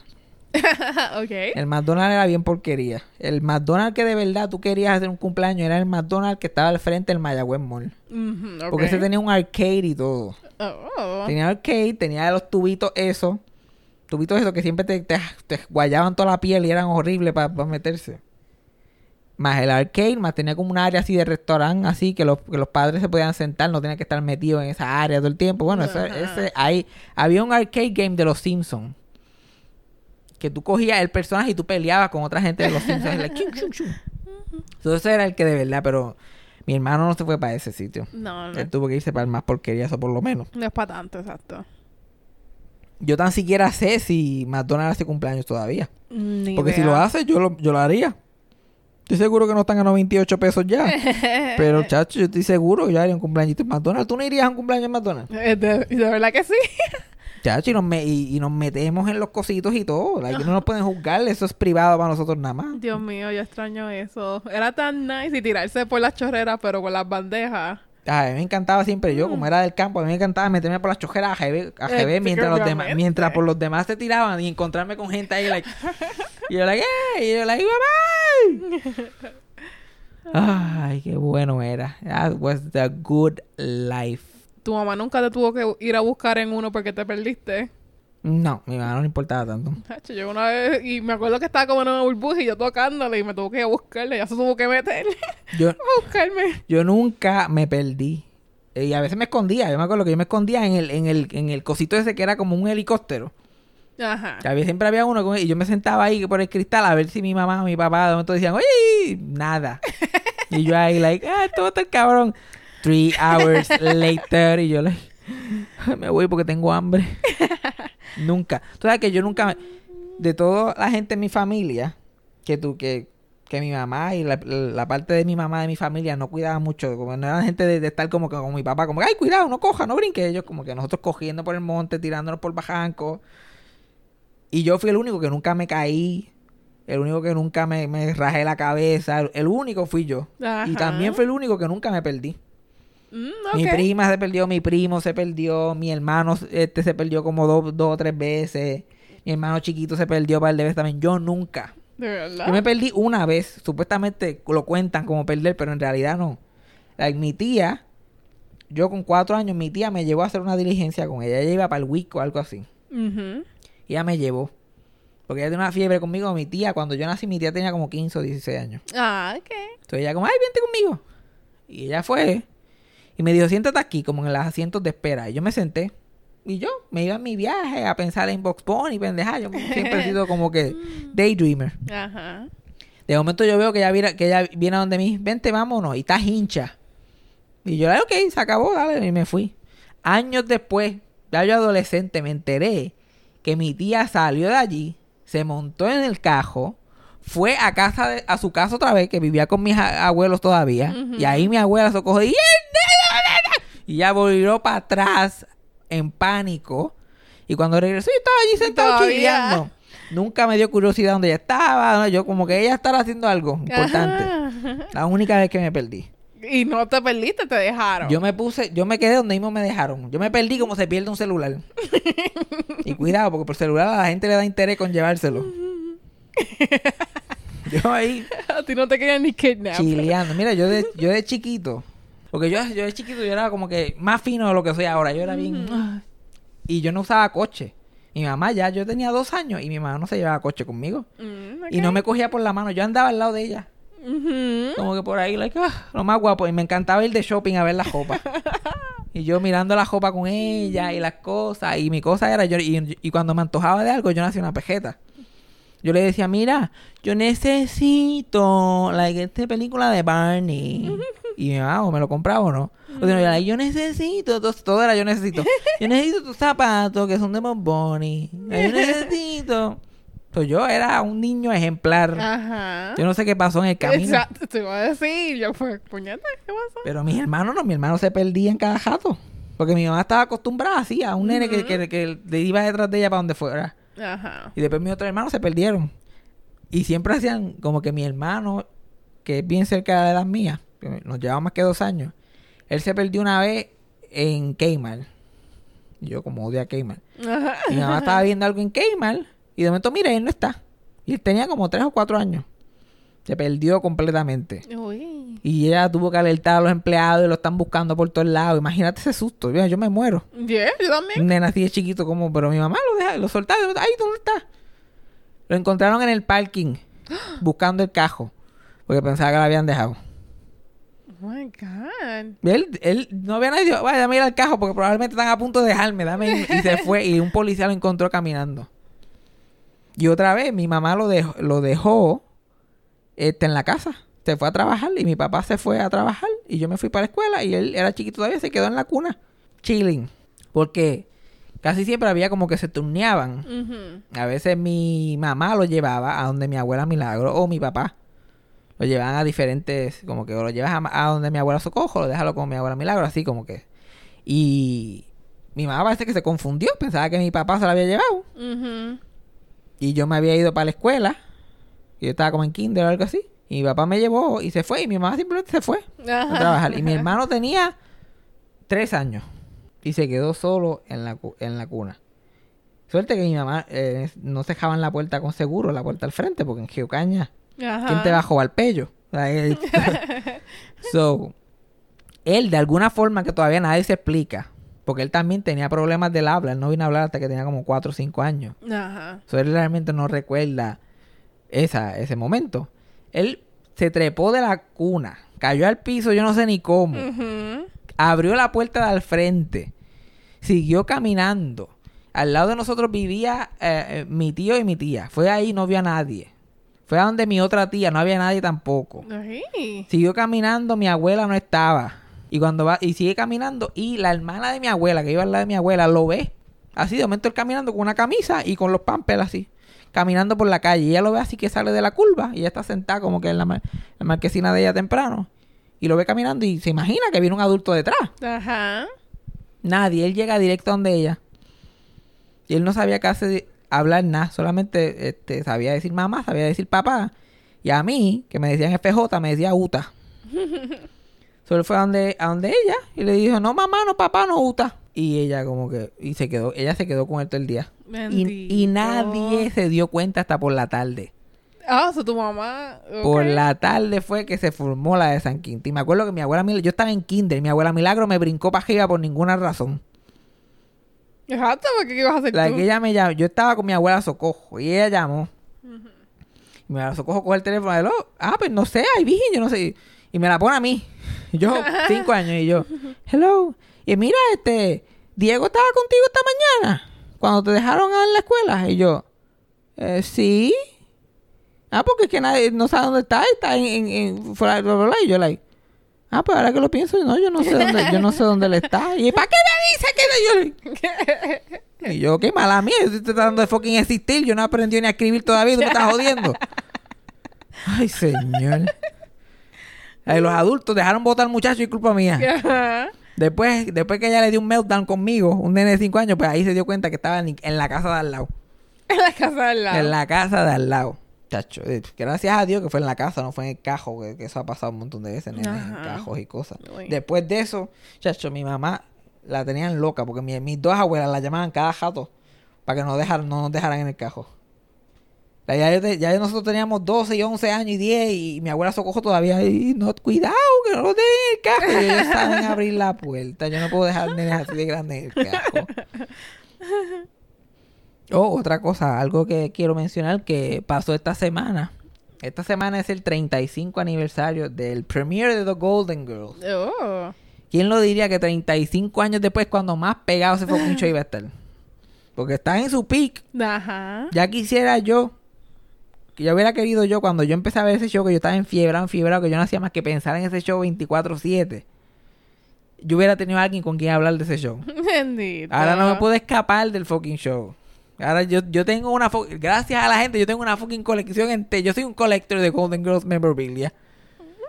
ok. El McDonald's era bien porquería. El McDonald's que de verdad tú querías hacer un cumpleaños era el McDonald's que estaba al frente del Mayagüez Mall. Ok. Porque ese tenía un arcade y todo. Oh. Tenía arcade, tenía los tubitos esos. Tubitos esos que siempre te, te, te guayaban toda la piel y eran horribles para meterse. Más el arcade, más tenía como un área así de restaurante, así que los, que los padres se podían sentar, no tenían que estar metidos en esa área todo el tiempo. Bueno, ese, ese- ahí había un arcade game de los Simpsons. Que tú cogías el personaje y tú peleabas con otra gente de los Simpsons. like, chum, chum, chum. Entonces ese era el que de verdad, pero mi hermano no se fue para ese sitio. No, no, Él tuvo que irse para el más porquería, eso por lo menos. no es para tanto, exacto. Yo tan siquiera sé si McDonald's hace cumpleaños todavía. Ni Porque si lo hace, yo lo, yo lo haría. Estoy seguro que no están a 98 pesos ya. Pero, chacho, yo estoy seguro que yo haría un cumpleaños en McDonald's. ¿Tú no irías a un cumpleaños en McDonald's? Eh, De, de verdad que sí. Chacho, y nos, me- y, y nos metemos en los cositos y todo. Like, no nos pueden juzgar. Eso es privado para nosotros nada más. Dios mío, yo extraño eso. Era tan nice y tirarse por las chorreras, pero con las bandejas. A mí me encantaba siempre yo, como era del campo, a mí me encantaba meterme por las chojeras a GB, a GB Eh, mientras, los demás, mientras por los demás se tiraban y encontrarme con gente ahí, like, y yo, like, "Hey", y yo, like, mamá. Ay, qué bueno era. That was the good life. Tu mamá nunca te tuvo que ir a buscar en uno porque te perdiste. No, mi mamá no le importaba tanto. Hacho, Yo una vez, y me acuerdo que estaba como en una burbuja y yo tocándole y me tuvo que ir a buscarle. Ya se tuvo que meter Yo, a buscarme. yo nunca me perdí. Y a veces me escondía. Yo me acuerdo que yo me escondía en el, en el, en el cosito ese que era como un helicóptero. Ajá. Que había, siempre había uno con- y yo me sentaba ahí por el cristal a ver si mi mamá o mi papá de momento decían, oye, nada. y yo ahí, like, ah, a estar cabrón. Three hours later, y yo, like, me voy porque tengo hambre. nunca. Tú sabes que yo nunca, me- de toda la gente en mi familia, que tú, que, que mi mamá y la, la parte de mi mamá de mi familia no cuidaba mucho, como no eran gente de, de estar como que con mi papá, como, ay, cuidado, no coja, no brinque. Ellos como que nosotros cogiendo por el monte, tirándonos por bajanco. Y yo fui el único que nunca me caí. El único que nunca me, me rajé la cabeza. El, único fui yo. Y también fue el único que nunca me perdí. Mm, Mi prima se perdió, mi primo se perdió, mi hermano este se perdió como dos, dos o tres veces. Mi hermano chiquito se perdió un par de veces también. Yo nunca. De verdad. Yo me perdí una vez. Supuestamente lo cuentan como perder, pero en realidad no. Like, mi tía, yo con cuatro años, mi tía me llevó a hacer una diligencia con ella. Ella iba para el Wico o algo así. Ujú. Y ella me llevó. Porque ella tenía una fiebre conmigo. Mi tía, cuando yo nací, mi tía tenía como 15 o 16 años. Ah, ok. Entonces ella como, ay, vente conmigo. Y ella fue. Y me dijo, siéntate aquí, como en los asientos de espera. Y yo me senté. Y yo me iba en mi viaje a pensar en Box Bunny, pendeja. Yo siempre he sido como que daydreamer. Ajá. De momento yo veo que ella viene, que ella viene a donde mí, vente, vámonos, y está hincha. Y yo, ok, se acabó, dale, y me fui. Años después, ya yo adolescente, me enteré que mi tía salió de allí, se montó en el cajo, fue a casa de- a su casa otra vez, que vivía con mis a- abuelos todavía, y ahí mi abuela se cogió y, y ya volvió para atrás en pánico. Y cuando regresó, yo estaba allí sentado Todavía. chilleando. Nunca me dio curiosidad dónde ella estaba. ¿no? Yo como que ella estaba haciendo algo importante. Ajá. La única vez que me perdí. Y no te perdiste, te dejaron. Yo me puse, yo me quedé donde mismo me dejaron. Yo me perdí como se pierde un celular. y cuidado, porque por celular a la gente le da interés con llevárselo. yo ahí A ti no te querían ni kidnap. chileando. Mira, yo de, yo de chiquito. Porque yo, yo de chiquito yo era como que más fino de lo que soy ahora. Yo era bien. ah, Y yo no usaba coche. Mi mamá ya, yo tenía dos años y mi mamá no se llevaba coche conmigo. Mm, Y no me cogía por la mano. Yo andaba al lado de ella. Como que por ahí, like, ah, lo más guapo. Y me encantaba ir de shopping a ver la ropa. y yo mirando la ropa con ella y las cosas. Y mi cosa era, yo y, y cuando me antojaba de algo, yo no hacía una pejeta. Yo le decía, mira, yo necesito, like, esta película de Barney. Y mi mamá, o me lo compraba o no. O sea, yo, necesito, todo, todo era yo necesito. Yo necesito tus zapatos que son de Bob Bunny. Yo necesito. Pues yo era un niño ejemplar. Ajá. Yo no sé qué pasó en el camino. Exacto, te iba a decir. Yo fue, puñeta, ¿qué pasó? Pero mis hermanos no, mi hermano se perdía en cada jato. Porque mi mamá estaba acostumbrada así a un nene que, que, que le iba detrás de ella para donde fuera. Ajá. Y después mis otros hermanos se perdieron. Y siempre hacían como que mi hermano, que es bien cerca de la edad mía, que nos llevaba más que dos años, él se perdió una vez en Kmart. Yo como odio a Kmart. Mi mamá estaba viendo algo en Kmart Y de momento, mira, él no está. Y él tenía como tres o cuatro años. Se perdió completamente. Uy. Y ella tuvo que alertar a los empleados y lo están buscando por todos lados. Imagínate ese susto. Mira, yo me muero. Yeah, yo también. Nena así de chiquito como, pero mi mamá lo deja, lo soltaba. Ay, ¿dónde está? Lo encontraron en el parking, buscando el cajo. Porque pensaba que lo habían dejado. Oh my God. Él, él no había nadie. Vaya, dame ir al cajo porque probablemente están a punto de dejarme. Dame ir". Y se fue. Y un policía lo encontró caminando. Y otra vez, mi mamá lo dejó, lo dejó este, en la casa. Se fue a trabajar y mi papá se fue a trabajar. Y yo me fui para la escuela y él era chiquito todavía, se quedó en la cuna. Chilling. Porque casi siempre había como que se turneaban. A veces mi mamá lo llevaba a donde mi abuela Milagro o mi papá. Lo llevaban a diferentes, como que o lo llevas a, a donde mi abuela Socojo, lo déjalo con mi abuela Milagro, así como que. Y mi mamá parece que se confundió, pensaba que mi papá se lo había llevado. Y yo me había ido para la escuela. Y yo estaba como en kinder o algo así. Y mi papá me llevó y se fue. Y mi mamá simplemente se fue a trabajar. Y mi hermano tenía tres años. Y se quedó solo en la, en la cuna. Suerte que mi mamá eh, no cejaban la puerta con seguro, la puerta al frente, porque en Geocaña, Ajá. ¿quién te va a jugar pello? So, él, de alguna forma que todavía nadie se explica, porque él también tenía problemas del habla, él no vino a hablar hasta que tenía como 4 o 5 años. Ajá. So, él realmente no recuerda esa, ese momento. Él se trepó de la cuna, cayó al piso, yo no sé ni cómo, abrió la puerta del frente, siguió caminando. Al lado de nosotros vivía eh, eh, mi tío y mi tía. Fue ahí, no vio a nadie. Fue a donde mi otra tía, no había nadie tampoco. Ay. Siguió caminando, mi abuela no estaba. Y cuando va, y sigue caminando, y la hermana de mi abuela, que iba al lado de mi abuela, lo ve. Así, de momento él caminando con una camisa y con los pampers así. Caminando por la calle. Y ella lo ve así que sale de la curva. Y ella está sentada como que en la, mar- la marquesina de ella temprano. Y lo ve caminando y se imagina que viene un adulto detrás. Ajá. Nadie. Él llega directo donde ella. Y él no sabía casi hablar nada. Solamente este, sabía decir mamá, sabía decir papá. Y a mí, que me decían FJ, me decía Uta. Solo fue a donde, a donde ella y le dijo, no mamá, no papá, no Uta. Y ella como que, y se quedó, ella se quedó con él todo el día. Y, nadie se dio cuenta hasta por la tarde. Ah, o sea, tu mamá. Por la tarde fue que se formó la de San Quintín. Me acuerdo que mi abuela, yo estaba en kinder, mi abuela Milagro me brincó para arriba por ninguna razón. Exacto, porque ¿qué ibas a hacer La tú? que ella me llamó, yo estaba con mi abuela Socojo y ella llamó. Y mi abuela Socojo coge el teléfono lo, ah, pues no sé, hay virgen, yo no sé. Y me la pone a mí. Yo, cinco años, y yo, hello. Y mira, este, Diego estaba contigo esta mañana, cuando te dejaron en la escuela. Y yo, eh, sí. Ah, porque es que nadie no sabe dónde está, está en, en, en fuera, bla, bla, bla. Y yo, like, ah, pues ahora que lo pienso, no, yo no sé dónde, yo no sé dónde él está. Y ¿para qué me dice que yo? Y yo, qué mala mía, yo estoy tratando de fucking existir, yo no aprendí ni a escribir todavía, tú me estás jodiendo. Ay, señor. Ay, los adultos dejaron votar al muchacho y culpa mía. Ajá. Después, después que ella le dio un meltdown conmigo, un nene de 5 años, pues ahí se dio cuenta que estaba en, en la casa de al lado. En la casa del lado. En la casa de al lado. Chacho, eh, gracias a Dios que fue en la casa, no fue en el cajo, que, que eso ha pasado un montón de veces, nenes, en cajos y cosas. Uy. Después de eso, chacho, mi mamá la tenían loca porque mi- mis dos abuelas la llamaban cada jato para que no, dejar, no nos dejaran en el cajo. Ya, nosotros teníamos 12 y 11 años y 10 y mi abuela Socojo todavía, y no, cuidado, que no lo en el cajo. Y ellos saben abrir la puerta. Yo no puedo dejar nenes así de grandes en el cajo. Oh, otra cosa, algo que quiero mencionar que pasó esta semana. Esta semana es el 35 aniversario del premiere de The Golden Girls. Oh. ¿Quién lo diría que 35 años después, cuando más pegado ese fucking show iba a estar? Porque está en su peak. Ajá. Ya quisiera yo, que yo hubiera querido yo, cuando yo empecé a ver ese show, que yo estaba enfiebrado, enfiebrado, que yo no hacía más que pensar en ese show 24-7. Yo hubiera tenido a alguien con quien hablar de ese show. Bendito. Ahora no me puedo escapar del fucking show. Ahora yo, yo tengo una... Gracias a la gente, yo tengo una fucking colección entera. Yo soy un collector de Golden Girls memorabilia.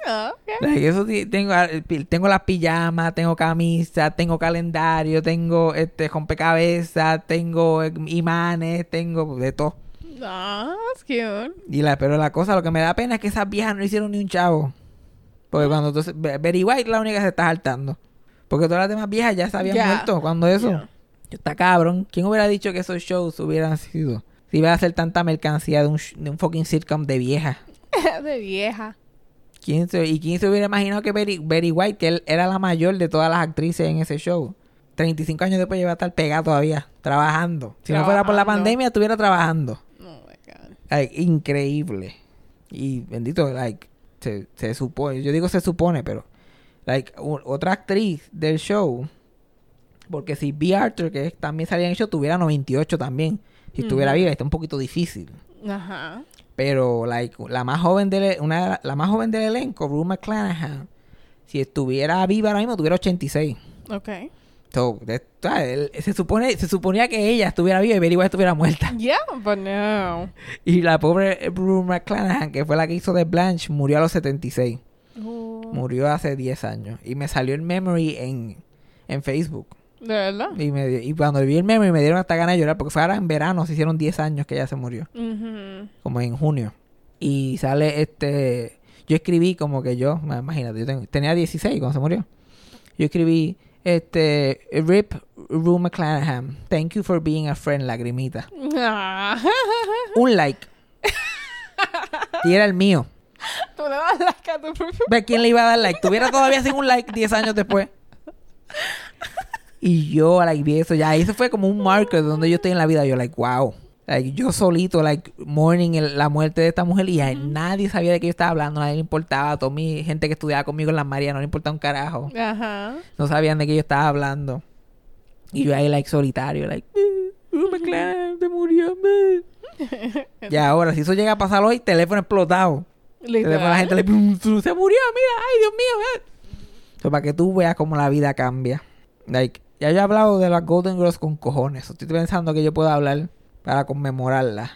Ok. Like, eso sí, tengo, ah, tengo las pijamas, tengo camisas, tengo calendario, tengo este rompecabezas, tengo eh, imanes, tengo de todo. Ah, cute. Y la, pero la cosa, lo que me da pena es que esas viejas no hicieron ni un chavo. Porque cuando entonces, Be- Betty White la única que se está saltando. Porque todas las demás viejas ya se habían muerto cuando eso. Está cabrón. ¿Quién hubiera dicho que esos shows hubieran sido? te iba a hacer tanta mercancía de un, de un fucking sitcom de vieja. de vieja. ¿Quién se, ¿Y quién se hubiera imaginado que Betty, Betty White, que él era la mayor de todas las actrices en ese show? 35 años después iba a estar pegada todavía, trabajando. Si no fuera por la pandemia, estuviera trabajando. Oh my god. Like, increíble. Y bendito, like, se, se supone, yo digo se supone, pero, like, otra actriz del show, porque si B. Arthur, que también salía en el show, tuviera 98 también. Si estuviera Ujú. viva, está un poquito difícil. Ajá. Pero, like, la más joven del, una, de la- más joven del elenco, Rue McClanahan, si estuviera viva ahora mismo, tuviera 86. Ok. So, se supone, se suponía que ella estuviera viva y Betty White estuviera muerta. Yeah, but no. Y la pobre Rue McClanahan, que fue la que hizo de Blanche, murió a los 76. Oh, Murió hace 10 años. Y me salió el memory en, en Facebook. ¿De verdad? Y, me, y cuando vi el memory me dieron hasta ganas de llorar porque fue ahora en verano, se hicieron 10 años que ella se murió. Ujú. Como en junio. Y sale este... Yo escribí como que yo, ma- imagínate, yo tengo- tenía 16 cuando se murió. Yo escribí, este, Rip Rue McClanahan, thank you for being a friend, lagrimita. Ah. Un like. y era el mío. Tú le das like a tu propio. ¿Ve quién le iba a dar like? Tuviera todavía sin un like 10 años después. Y yo, like, vi eso ya. Eso fue como un marker de donde yo estoy en la vida. Yo, like, wow. Like, yo solito, like, mourning el- la muerte de esta mujer. Y a nadie sabía de qué yo estaba hablando. Nadie le importaba. A toda mi gente que estudiaba conmigo en la María no le importaba un carajo. Ajá. No sabían de qué yo estaba hablando. Y yo ahí, like, solitario, like, "Eh, oh, McLaren se murió. eh". Y ahora, si eso llega a pasar hoy, teléfono explotado. Teléfono, la gente le "Pum, pum, se murió, mira, ay Dios mío. eh". So, para que tú veas cómo la vida cambia. Like, ya yo he hablado de las Golden Girls con cojones. Estoy pensando que yo puedo hablar para conmemorarla.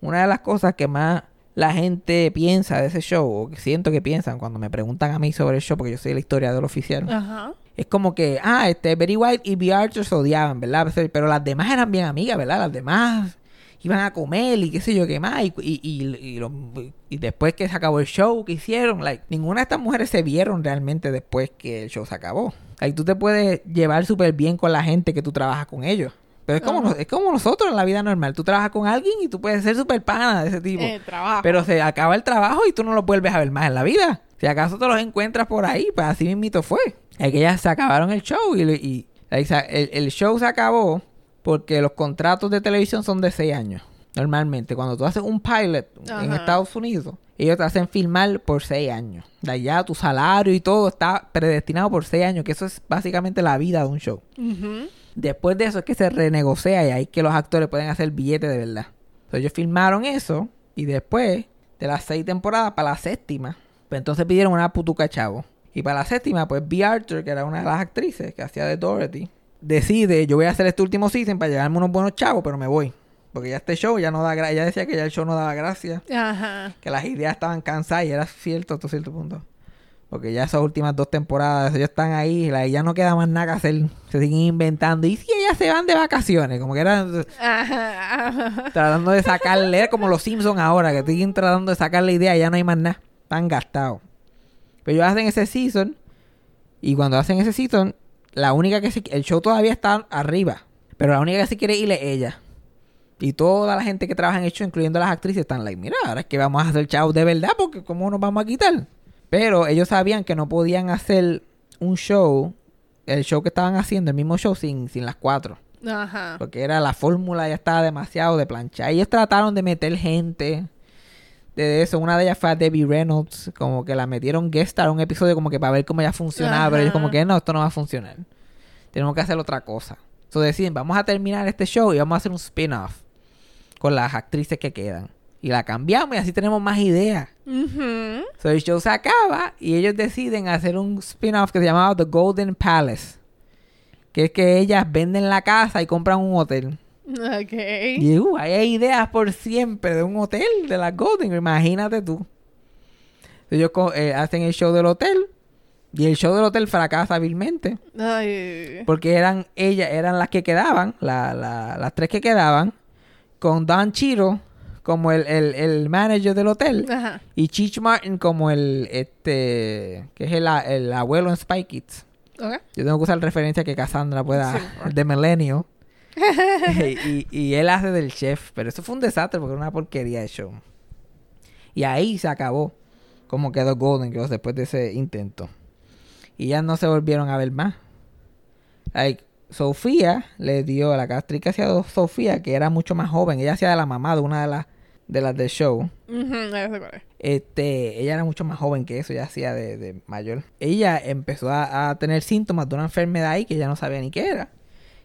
Una de las cosas que más la gente piensa de ese show, o que siento que piensan cuando me preguntan a mí sobre el show, porque yo soy el historiador oficial, Ajá. es como que, ah, este, Betty White y B. Archer se odiaban, ¿verdad? Pero las demás eran bien amigas, ¿verdad? Las demás iban a comer y qué sé yo qué más. Y, y, y, y lo- y después que se acabó el show que hicieron, like, ninguna de estas mujeres se vieron realmente después que el show se acabó. Like, tú te puedes llevar súper bien con la gente que tú trabajas con ellos. Pero es como, nos- es como nosotros en la vida normal. Tú trabajas con alguien y tú puedes ser súper pana de ese tipo. Eh. Pero se acaba el trabajo y tú no los vuelves a ver más en la vida. Si acaso te los encuentras por ahí, pues así mismito fue. Es que ya se acabaron el show y, y- el, el show se acabó porque los contratos de televisión son de seis años. Normalmente, cuando tú haces un pilot en. Estados Unidos, ellos te hacen filmar por seis años. De allá tu salario y todo está predestinado por seis años, que eso es básicamente la vida de un show. Después de eso es que se renegocia y ahí que los actores pueden hacer billetes de verdad. Entonces ellos filmaron eso y después de las seis temporadas para la séptima, pues entonces pidieron una putuca chavo. Y para la séptima, pues B. Arthur, que era una de las actrices que hacía de Dorothy, decide, yo voy a hacer este último season para llevarme unos buenos chavos, pero me voy. Porque ya este show ya no da gracia. Ella decía que ya el show no daba gracia. Ajá. Que las ideas estaban cansadas y era cierto hasta cierto punto. Porque ya esas últimas dos temporadas, ellos están ahí, la- ya no queda más nada que hacer. Se siguen inventando. Y si ellas se van de vacaciones, como que eran Ajá. Ajá. tratando de sacarle, era como los Simpsons ahora, que siguen tratando de sacarle idea y ya no hay más nada. Están gastados. Pero ellos hacen ese season. Y cuando hacen ese season, la única que se, el show todavía está arriba. Pero la única que se quiere ir es ella. Y toda la gente que trabaja en el show, incluyendo las actrices, están like, mira, ahora es que vamos a hacer chavos de verdad, porque ¿cómo nos vamos a quitar? Pero ellos sabían que no podían hacer un show, el show que estaban haciendo, el mismo show, sin, sin las cuatro. Ajá. Porque era la fórmula ya estaba demasiado de plancha. Ellos trataron de meter gente de eso. Una de ellas fue a Debbie Reynolds. Como que la metieron guest star a un episodio como que para ver cómo ella funcionaba. Pero ellos como que no, esto no va a funcionar. Tenemos que hacer otra cosa. Entonces deciden, vamos a terminar este show y vamos a hacer un spin-off con las actrices que quedan. Y la cambiamos y así tenemos más ideas. Ujú. So el show se acaba y ellos deciden hacer un spin-off que se llamaba The Golden Palace. Que es que ellas venden la casa y compran un hotel. Ok. Y uh, ahí hay ideas por siempre de un hotel, de la Golden, imagínate tú. Ellos eh, hacen el show del hotel y el show del hotel fracasa vilmente. Ay. Porque eran ellas, eran las que quedaban, la- la- las tres que quedaban, con Don Chiro como el, el, el manager del hotel Ajá. y Cheech Martin como el, este, que es el, el abuelo en Spy Kids. Ok. Yo tengo que usar referencia que Cassandra pueda, Sí. de Millennial. y, y él hace del chef. Pero eso fue un desastre porque era una porquería de show. Y ahí se acabó como quedó Golden Girls después de ese intento. Y ya no se volvieron a ver más. Like, Sofía le dio a la actriz que hacía Sofía, que era mucho más joven. Ella hacía de la mamá de una de las de las del show. Este, ella era mucho más joven que eso, ella hacía de, de mayor. Ella empezó a, a tener síntomas de una enfermedad ahí que ella no sabía ni qué era.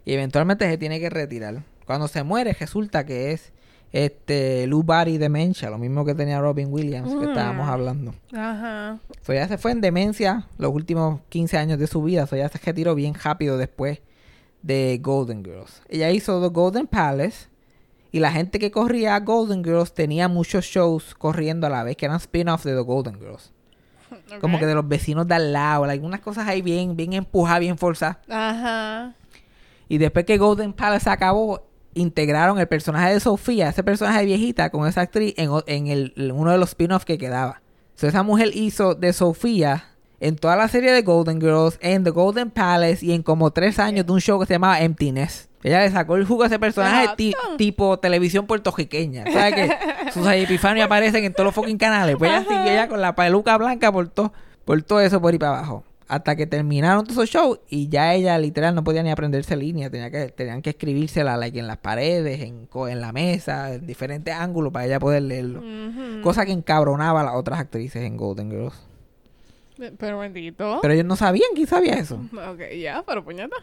Y eventualmente se tiene que retirar. Cuando se muere, resulta que es este Lou Body Dementia, lo mismo que tenía Robin Williams, que estábamos Mm. hablando. Ajá. So, ella se fue en demencia los últimos 15 años de su vida. So, ella se retiró bien rápido después de Golden Girls. Ella hizo The Golden Palace. Y la gente que corría a Golden Girls tenía muchos shows corriendo a la vez, que eran spin-offs de The Golden Girls. Como que de los vecinos de al lado, algunas cosas ahí bien, bien empujadas, bien forzadas. Ajá. Y después que Golden Palace se acabó, integraron el personaje de Sofía, ese personaje viejita, con esa actriz en, en el, en uno de los spin-offs que quedaba. So, esa mujer hizo de Sofía en toda la serie de Golden Girls, en The Golden Palace y en como tres años de un show que se llamaba Emptiness. Ella le sacó el jugo a ese personaje ti- tipo televisión puertorriqueña. ¿Sabes que y Epifanio aparecen en todos los fucking canales? Pues ella siguió ya con la peluca blanca por todo, por todo eso por ahí para abajo. Hasta que terminaron todos esos shows y ya ella literal no podía ni aprenderse línea. Tenía que, tenían que escribírsela like, en las paredes, en, co- en la mesa, en diferentes ángulos para ella poder leerlo. Cosa que encabronaba a las otras actrices en Golden Girls. Pero bendito. Pero ellos no sabían quién sabía eso. Ok, ya, pero puñeta.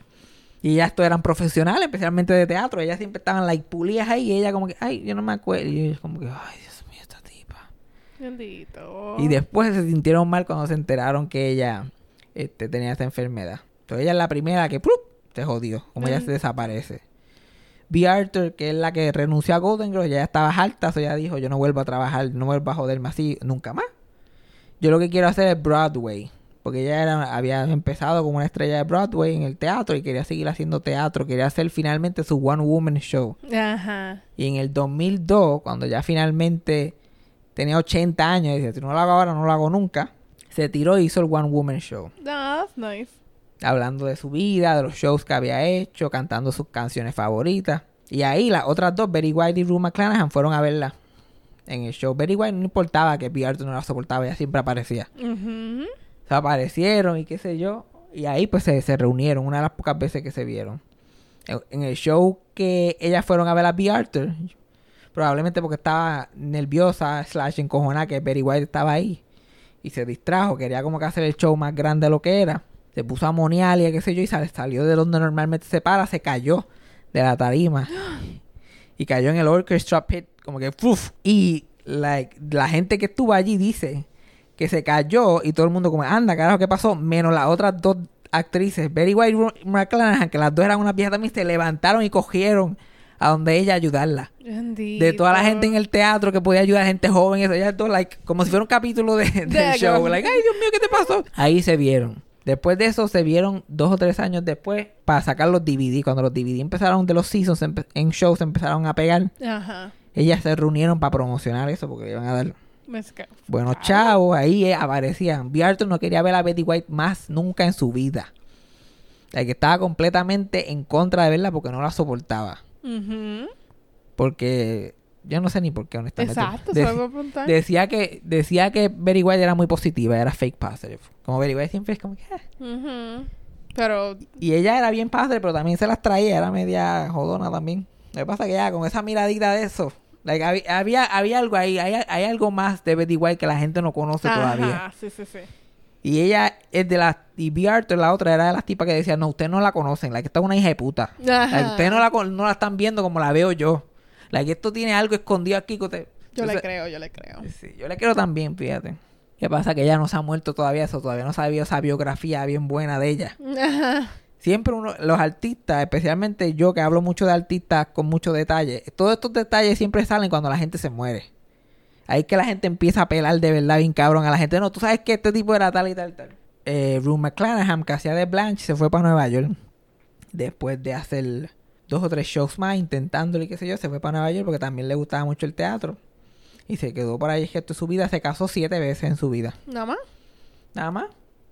Y ellas todas eran profesionales, especialmente de teatro. Ellas siempre estaban like pulidas ahí y ella como que, ay, yo no me acuerdo. Y ellos como que, ay, Dios mío, esta tipa. Bendito. Y después se sintieron mal cuando se enteraron que ella este, tenía esta enfermedad. Entonces ella es la primera que ¡plup! se jodió, como ella se desaparece. B. Arthur, que es la que renunció a Golden Girls, ya estaba harta, so ella dijo, yo no vuelvo a trabajar, no vuelvo a joderme así nunca más. Yo lo que quiero hacer es Broadway, porque ella era, había empezado como una estrella de Broadway en el teatro y quería seguir haciendo teatro, quería hacer finalmente su One Woman Show. Ajá. Y en el 2002, cuando ya finalmente tenía 80 años, y dice, si no lo hago ahora, no lo hago nunca, se tiró y hizo el One Woman Show. That's nice. Hablando de su vida, de los shows que había hecho, cantando sus canciones favoritas. Y ahí las otras dos, Betty White y Rue McClanahan, fueron a verla en el show. Betty White no importaba que P. Arthur no la soportaba, ella siempre aparecía. Ujú. Se aparecieron y qué sé yo. Y ahí pues se, se reunieron, una de las pocas veces que se vieron. En, en el show que ellas fueron a ver a B. Arthur, probablemente porque estaba nerviosa, slash encojonada, que Betty White estaba ahí. Y se distrajo, quería como que hacer el show más grande de lo que era. Se puso amonial y qué sé yo, y sal- salió de donde normalmente se para, se cayó de la tarima. y cayó en el orchestra pit, como que ¡fuf! Y like, la gente que estuvo allí dice que se cayó y todo el mundo como, anda, carajo, ¿qué pasó? Menos las otras dos actrices, Betty White y McClanahan, que las dos eran unas viejas también, se levantaron y cogieron a donde ella ayudarla. Bendito. De toda la gente en el teatro que podía ayudar a gente joven, eso, ellas dos, like, como si fuera un capítulo de, del De- show. Like, ay, Dios mío, ¿qué te pasó? Ahí se vieron. Después de eso se vieron dos o tres años después para sacar los DVD. Cuando los DVD empezaron de los seasons en shows empezaron a pegar, Ajá. ellas se reunieron para promocionar eso porque le iban a dar buenos chavos. Ahí eh, aparecían. B. Arthur no quería ver a Betty White más nunca en su vida. La que estaba completamente en contra de verla porque no la soportaba. Ujú. Porque yo no sé ni por qué, honestamente. Exacto, se preguntar. decía que decía que Betty White era muy positiva, era fake positive. Como Betty White siempre es como que... "Ah". Pero, Y ella era bien padre, pero también se las traía, era media jodona también. Lo que pasa es que ya con esa miradita de eso, like, había, había, había algo ahí, hay, hay algo más de Betty White que la gente no conoce todavía. Ajá, sí, sí, sí. Y ella es de las... Y B. Arthur, la otra, era de las tipas que decían, no, ustedes no la conocen, la que esta es una hija de puta. Like, ustedes no la, no la están viendo como la veo yo. La que esto tiene algo escondido aquí. que usted- Yo le creo, yo le creo. Sí, yo le quiero también, fíjate. ¿Qué pasa? Que ella no se ha muerto todavía, eso todavía no sabía esa biografía bien buena de ella. Ajá. Siempre uno, los artistas, especialmente yo que hablo mucho de artistas con mucho detalle, todos estos detalles siempre salen cuando la gente se muere. Ahí es que la gente empieza a pelar de verdad bien cabrón a la gente. No, tú sabes que este tipo era tal y tal y tal. Eh, Rue McClanahan, que hacía de Blanche, se fue para Nueva York. Después de hacer dos o tres shows más intentándolo y qué sé yo, se fue para Nueva York porque también le gustaba mucho el teatro. Y se quedó por ahí el gesto de su vida. Se casó siete veces en su vida. Nada más. Nada más.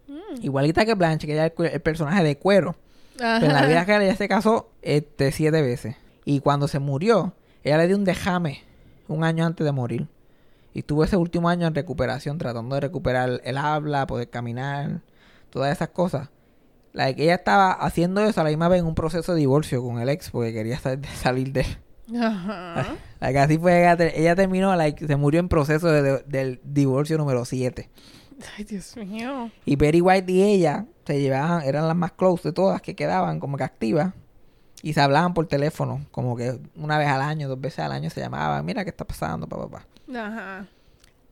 Mm. Igualita que Blanche, que ella es el, personaje de cuero. Ajá. Pero en la vida real ella se casó este, siete veces. Y cuando se murió, ella le dio un dejame un año antes de morir. Y tuvo ese último año en recuperación, tratando de recuperar el habla, poder caminar, todas esas cosas. Like, ella estaba haciendo eso a la misma vez en un proceso de divorcio con el ex porque quería sal- salir de él. Ajá. Like, así fue, ella, te- ella terminó, like, se murió en proceso de- de- del divorcio número 7. Ay, Dios mío. Y Betty White y ella se llevaban, eran las más close de todas que quedaban, como que activas. Y se hablaban por teléfono, como que una vez al año, dos veces al año se llamaban. Mira qué está pasando, papá. Pa, pa". Ajá.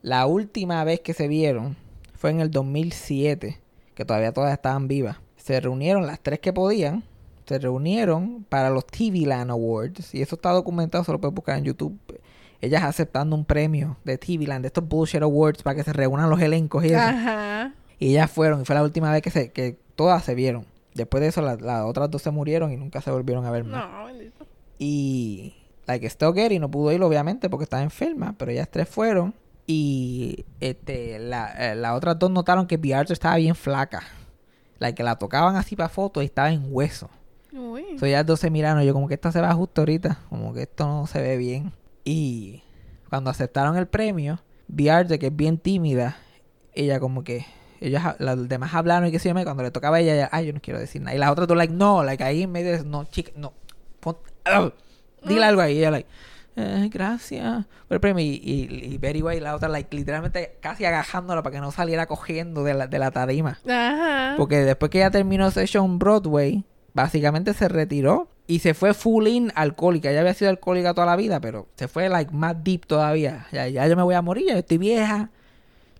La última vez que se vieron fue en el 2007, que todavía todas estaban vivas. Se reunieron las tres que podían. Se reunieron para los TV Land Awards. Y eso está documentado, se lo puedes buscar en YouTube. Ellas aceptando un premio de TV Land, de estos Bullshit Awards, para que se reúnan los elencos y eso. Ajá. Y ellas fueron, y fue la última vez que, se, que todas se vieron. Después de eso, la- las otras dos se murieron y nunca se volvieron a ver más. No, bendito. Y, like, Stoker y no pudo ir, obviamente, porque estaba enferma, pero ellas tres fueron. Y, este, la, eh, las otras dos notaron que Bea Arthur estaba bien flaca. Like, que la tocaban así para fotos y estaba en hueso. Uy. So, ellas dos se miraron, yo como que esta se va justo ahorita, como que esto no se ve bien. Y cuando aceptaron el premio, Biarte, que es bien tímida, ella como que, ellas, las demás hablaron y qué sé yo, cuando le tocaba a ella, ella, ay, yo no quiero decir nada. Y las otras dos, like, no, like, ahí en medio de, no, chica, no, pon- dile algo ahí. Y ella, like, "Eh, gracias por el premio. Y, y, y Betty White, la otra, like, literalmente casi agajándola para que no saliera cogiendo de la, de la tarima. Ajá. Porque después que ella terminó en Broadway, básicamente se retiró y se fue full in alcohólica. Ella había sido alcohólica toda la vida, pero se fue like más deep todavía. Ya, ya yo me voy a morir, ya yo estoy vieja.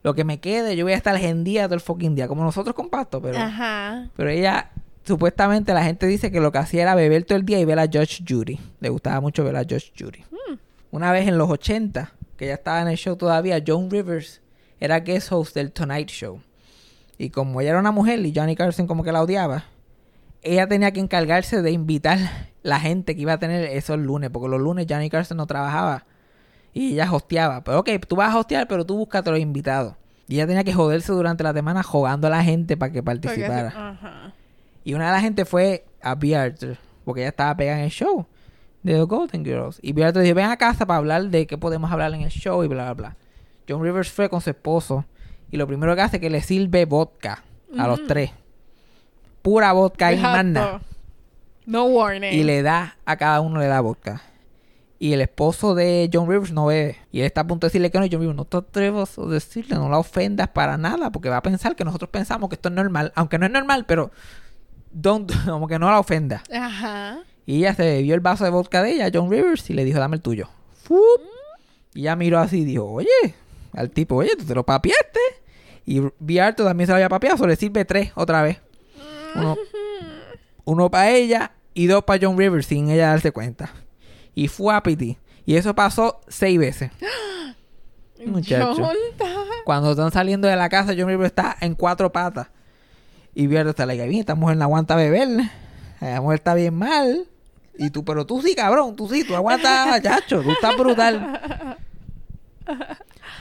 Lo que me quede, yo voy a estar en día todo el fucking día, como nosotros con Pasto, pero, Ajá. pero ella, supuestamente la gente dice que lo que hacía era beber todo el día y ver a Judge Judy. Le gustaba mucho ver a Judge Judy. Una vez en los 80, que ella estaba en el show todavía, Joan Rivers era guest host del Tonight Show. Y como ella era una mujer y Johnny Carson como que la odiaba, ella tenía que encargarse de invitar la gente que iba a tener esos lunes, porque los lunes Johnny Carson no trabajaba y ella hosteaba. Pero ok, tú vas a hostear, pero tú búscate los invitados. Y ella tenía que joderse durante la semana jugando a la gente para que Porque- participara. Y una de la gente fue a Arthur, porque ella estaba pegada en el show de The Golden Girls. Y Bea Arthur dijo, ven a casa para hablar de qué podemos hablar en el show y bla, bla, bla. John Rivers fue con su esposo y lo primero que hace es que le sirve vodka a los tres. Pura vodka y nada. No warning. Y le da, a cada uno le da vodka. Y el esposo de John Rivers no bebe. Y él está a punto de decirle que no. Y John Rivers, no te atrevas a decirle, no la ofendas para nada. Porque va a pensar que nosotros pensamos que esto es normal. Aunque no es normal, pero don't, como que no la ofenda. Ajá. Y ella se bebió el vaso de vodka de ella, John Rivers, y le dijo, dame el tuyo. ¡Fup! Y ella miró así y dijo, oye, al tipo, oye, tú te lo papiaste. Y Biarto también se lo había papiado, solo le sirve tres otra vez. Uno, uno para ella y dos para John Rivers sin ella darse cuenta. Y fue a piti. Y eso pasó seis veces. Muchacho. Yolta. Cuando están saliendo de la casa, John Rivers está en cuatro patas. Y Biardo está like, bien, esta mujer no aguanta beber. La mujer está bien mal. Y tú, pero tú sí, cabrón, tú sí, tú aguantas, chacho, tú estás brutal.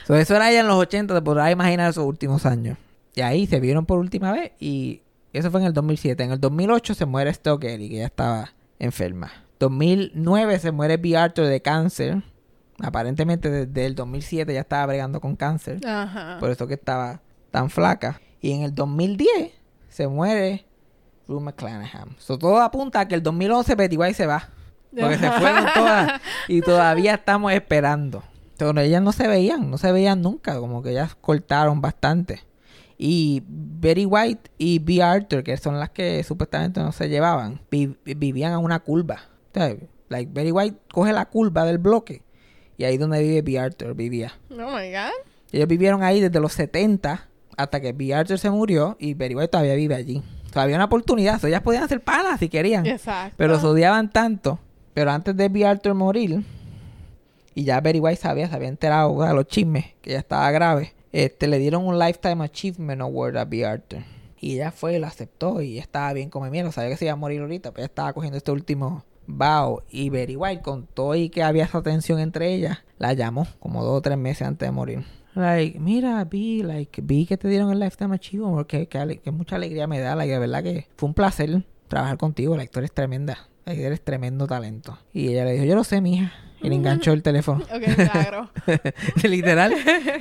So, eso era ella en los 80, te podrás imaginar esos últimos años. Y ahí se vieron por última vez y eso fue en el 2007. En el 2008 se muere Stoker y que ya estaba enferma. 2009 se muere B. Arthur de cáncer. Aparentemente desde el 2007 ya estaba bregando con cáncer. Ajá. Por eso que estaba tan flaca. Y en el 2010 se muere Rue McClanahan. So, todo apunta a que el 2011 Betty White se va. Porque se fueron todas. Y todavía estamos esperando. Pero ellas no se veían, no se veían nunca. Como que ellas cortaron bastante. Y Betty White y B. Arthur, que son las que supuestamente no se llevaban, vi- vivían a una curva. O sea, like, Betty White coge la curva del bloque. Y ahí donde vive B. Arthur vivía. Oh my God. Ellos vivieron ahí desde los 70 hasta que B. Arthur se murió y White todavía vive allí. Todavía una oportunidad. Ellas podían hacer panas si querían. Exacto. Pero se odiaban tanto. Pero antes de B. Arthur morir, y ya Betty White sabía, se había enterado de los chismes, que ya estaba grave, este, le dieron un Lifetime Achievement Award a B. Arthur. Y ella fue, lo aceptó y estaba bien como mierda. Sabía que se iba a morir ahorita, pero ella estaba cogiendo este último bao. Y Betty White, con todo y que había esa tensión entre ellas, la llamó como dos o tres meses antes de morir. Like, mira, vi, like, vi que te dieron el Lifetime Achievement, que, que, que mucha alegría me da, like, de verdad que fue un placer trabajar contigo, la historia es tremenda. Eres tremendo talento. Y ella le dijo, yo lo sé, mija. Y le enganchó el teléfono. Ok, milagro. Literal.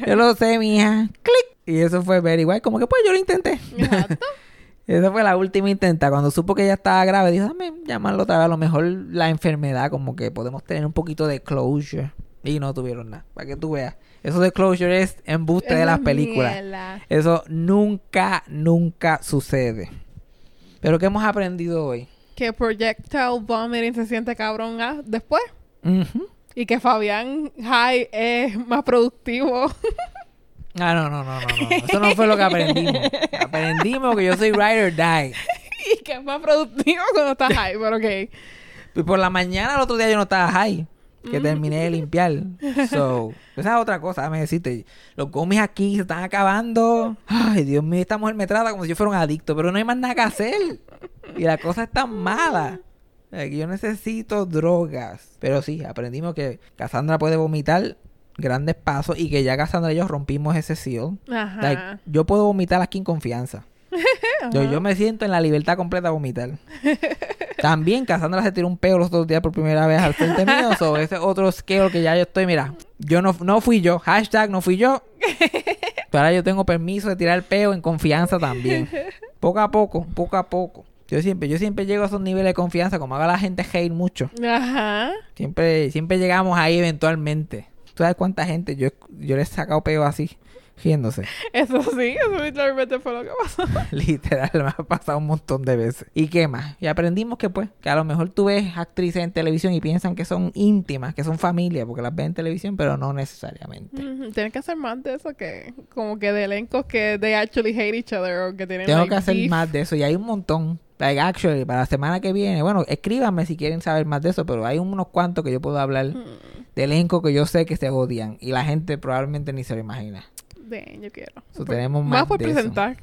Yo lo sé, mija. Clic. Y eso fue very guay. Como que pues yo lo intenté. Exacto. Esa fue la última intenta. Cuando supo que ella estaba grave, dijo, dame llamarlo otra vez. A lo mejor la enfermedad, como que podemos tener un poquito de closure. Y no tuvieron nada. Para que tú veas. Eso de closure es embuste de Esa las películas. mierda. Eso nunca, nunca sucede. Pero ¿qué hemos aprendido hoy? Que projectile vomiting se siente cabrón ah, después. Y que Fabián High es más productivo. Ah, no, no, no, no, no. Eso no fue lo que aprendimos. Aprendimos que yo soy ride or die. y que es más productivo cuando está high, pero ok. Y por la mañana el otro día yo no estaba high. Que terminé de limpiar. So, esa es otra cosa, déjame decirte. Los gomis aquí se están acabando. Ay, Dios mío, esta mujer me trata como si yo fuera un adicto. Pero no hay más nada que hacer. Y la cosa está mala. Eh, que Yo necesito drogas. Pero sí, aprendimos que Cassandra puede vomitar grandes pasos y que ya Cassandra y yo rompimos ese seal. Ajá. Like, yo puedo vomitar aquí en confianza. Yo, yo me siento en la libertad completa de vomitar. También Cassandra se tiró un peo los otros días por primera vez al frente mío. So, ese es otro scale que ya yo estoy, mira, yo no, no fui yo. Hashtag no fui yo. Pero ahora yo tengo permiso de tirar el peo en confianza también. Poco a poco, poco a poco. Yo siempre, yo siempre llego a esos niveles de confianza, como haga la gente hate mucho. Ajá. Siempre, siempre llegamos ahí eventualmente. ¿Tú sabes cuánta gente yo, yo le he sacado peo así, riéndose? Eso sí, eso literalmente fue lo que pasó. Literal, me ha pasado un montón de veces. ¿Y qué más? Y aprendimos que pues, que a lo mejor tú ves actrices en televisión y piensan que son íntimas, que son familia, porque las ves en televisión, pero no necesariamente. Ujú, Tienen que hacer más de eso que... Como que de elencos que they actually hate each other o que tienen Tengo like, que hacer beef. más de eso y hay un montón. Like, actually, para la semana que viene, bueno, escríbanme si quieren saber más de eso, pero hay unos cuantos que yo puedo hablar Mm. de elenco que yo sé que se odian y la gente probablemente ni se lo imagina. Yo quiero. So, tenemos más más por de eso. presentar.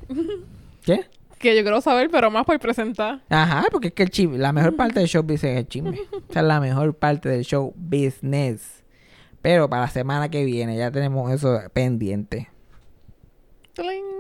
¿Qué? que yo quiero saber, pero más por presentar. Ajá, porque es que el chisme, la mejor parte del show business es el chisme. Esa es la mejor parte del show business. Pero para la semana que viene ya tenemos eso pendiente. Tling.